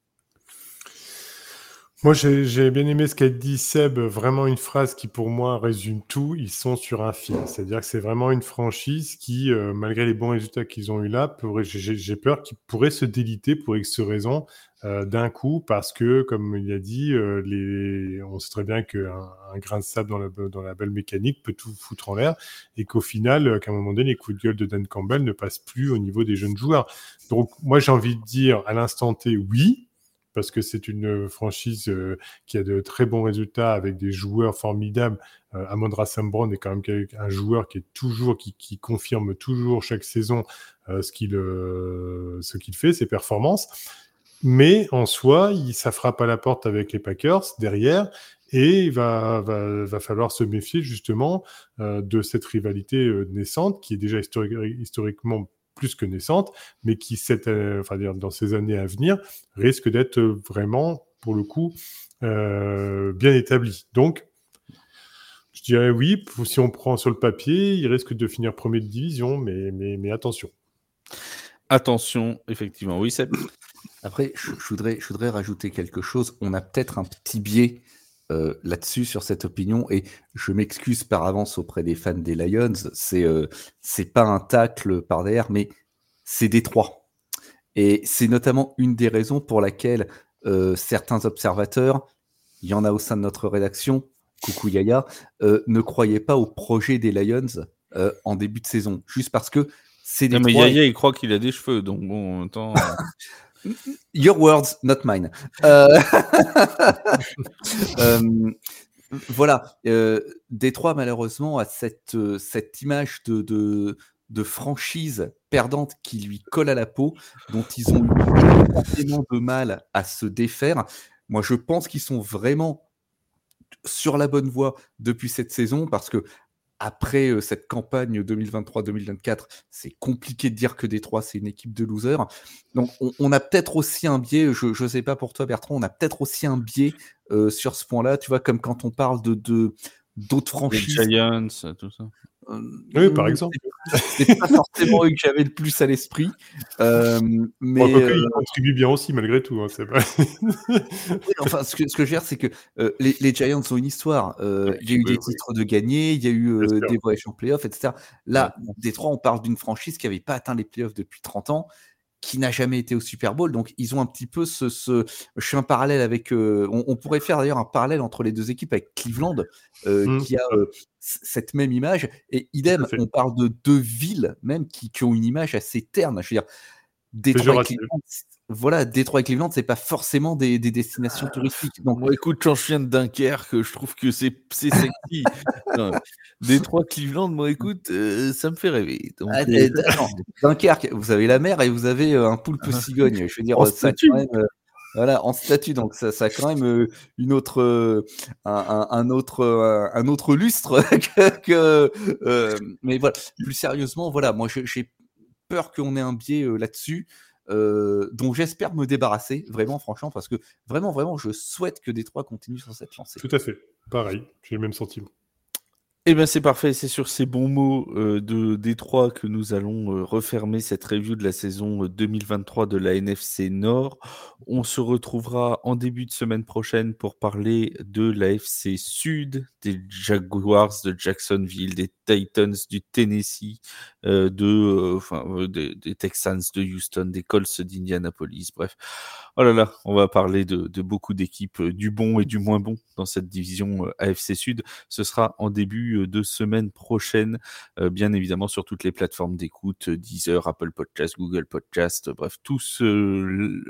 Moi, j'ai bien aimé ce qu'a dit Seb, vraiment une phrase qui pour moi résume tout. Ils sont sur un fil. C'est-à-dire que c'est vraiment une franchise qui, euh, malgré les bons résultats qu'ils ont eu là, j'ai peur qu'ils pourraient se déliter pour X raisons euh, d'un coup parce que, comme il a dit, euh, on sait très bien qu'un un grain de sable dans la, belle mécanique peut tout foutre en l'air et qu'au final, qu'à un moment donné, les coups de gueule de Dan Campbell ne passent plus au niveau des jeunes joueurs. Donc, moi, j'ai envie de dire à l'instant T, oui, parce que c'est une franchise euh, qui a de très bons résultats avec des joueurs formidables. Euh, Amon Sambron est quand même un joueur qui est toujours, qui, confirme toujours chaque saison euh, euh, ce qu'il fait, ses performances. Mais en soi, il, ça frappe à la porte avec les Packers derrière, et il va, falloir se méfier justement de cette rivalité naissante qui est déjà historiquement plus que naissante, mais qui, euh, dans ces années à venir, risque d'être vraiment, pour le coup, euh, bien établie. Donc, je dirais oui, si on prend sur le papier, il risque de finir premier de division, mais, attention. Attention, effectivement, oui, c'est. Après, je, voudrais, je voudrais rajouter quelque chose. On a peut-être un petit biais euh, là-dessus sur cette opinion et je m'excuse par avance auprès des fans des Lions. C'est euh, pas un tacle par derrière, mais c'est Détroit. Et c'est notamment une des raisons pour laquelle euh, certains observateurs, il y en a au sein de notre rédaction, coucou Yaya, ne croyaient pas au projet des Lions en début de saison, juste parce que c'est Non, mais Yaya, il croit qu'il a des cheveux, donc bon, temps. Your words, not mine. Euh, euh, voilà, euh, Détroit malheureusement a cette, cette image de, de, franchise perdante qui lui colle à la peau, dont ils ont énormément de mal à se défaire. Moi, je pense qu'ils sont vraiment sur la bonne voie depuis cette saison parce que après cette campagne 2023-2024, c'est compliqué de dire que Détroit, c'est une équipe de losers. Donc, on, a peut-être aussi un biais, je ne sais pas pour toi, Bertrand, on a peut-être aussi un biais sur ce point-là, tu vois, comme quand on parle de d'autres franchises. Les Giants, tout ça. Oui, par exemple. C'est pas forcément eux que j'avais le plus à l'esprit. mais ils contribuent bien aussi malgré tout. Hein, enfin, ce que, ce que, je veux dire, c'est que les, les, Giants ont une histoire. il y a eu des titres de gagner, il y a eu des voyages en playoffs, etc. Là, Détroit, on parle d'une franchise qui n'avait pas atteint les playoffs depuis 30 ans qui n'a jamais été au Super Bowl. Donc, ils ont un petit peu ce. ce... Je suis un parallèle avec. Euh, on, pourrait faire d'ailleurs un parallèle entre les deux équipes avec Cleveland, euh, mmh. qui a euh, cette même image. Et idem, on parle de deux villes même qui, qui, ont une image assez terne. Je veux dire, Détroit et Cleveland, voilà, Détroit et Cleveland, c'est pas forcément des, destinations ah. touristiques. Donc, moi, écoute, quand je viens de Dunkerque, je trouve que c'est sexy. Détroit, Cleveland, moi, écoute, euh, ça me fait rêver. Ah, euh, Dunkerque, vous avez la mer et vous avez euh, un poulpe ah. cigogne. Je veux dire, en ça voilà, en statut, donc ça, ça a quand même une autre, un, autre, un autre lustre que. mais voilà, plus sérieusement, voilà, moi j'ai peur qu'on ait un biais là-dessus. Euh, dont j'espère me débarrasser, vraiment, franchement, parce que vraiment, vraiment, je souhaite que Détroit continue sur cette lancée. Tout à fait, pareil, j'ai le même sentiment. Eh bien, c'est parfait. C'est sur ces bons mots euh, de Détroit que nous allons euh, refermer cette review de la saison 2023 de la NFC Nord. On se retrouvera en début de semaine prochaine pour parler de la FC Sud, des Jaguars de Jacksonville, des Titans du Tennessee, de, enfin, des, des, Texans de Houston, des Colts d'Indianapolis. Bref, oh là là, on va parler de, de beaucoup d'équipes du bon et du moins bon dans cette division AFC Sud. Ce sera en début euh, de semaine prochaine, euh, bien évidemment sur toutes les plateformes d'écoute, euh, Deezer, Apple Podcast, Google Podcast, bref, tous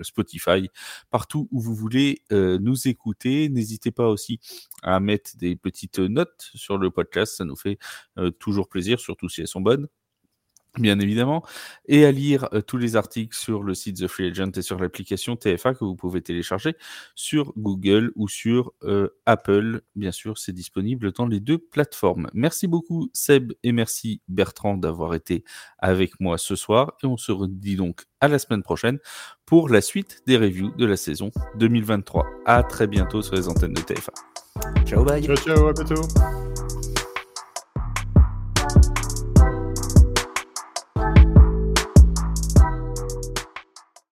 Spotify, partout où vous voulez nous écouter. N'hésitez pas aussi à mettre des petites notes sur le podcast, ça nous fait toujours plaisir, surtout si elles sont bonnes bien évidemment, et à lire euh, tous les articles sur le site The Free Agent et sur l'application TFA que vous pouvez télécharger sur Google ou sur euh, Apple. Bien sûr, c'est disponible dans les deux plateformes. Merci beaucoup Seb et merci Bertrand d'avoir été avec moi ce soir et on se redit donc à la semaine prochaine pour la suite des reviews de la saison 2023. À très bientôt sur les antennes de TFA. Ciao, bye. Ciao, ciao, à bientôt.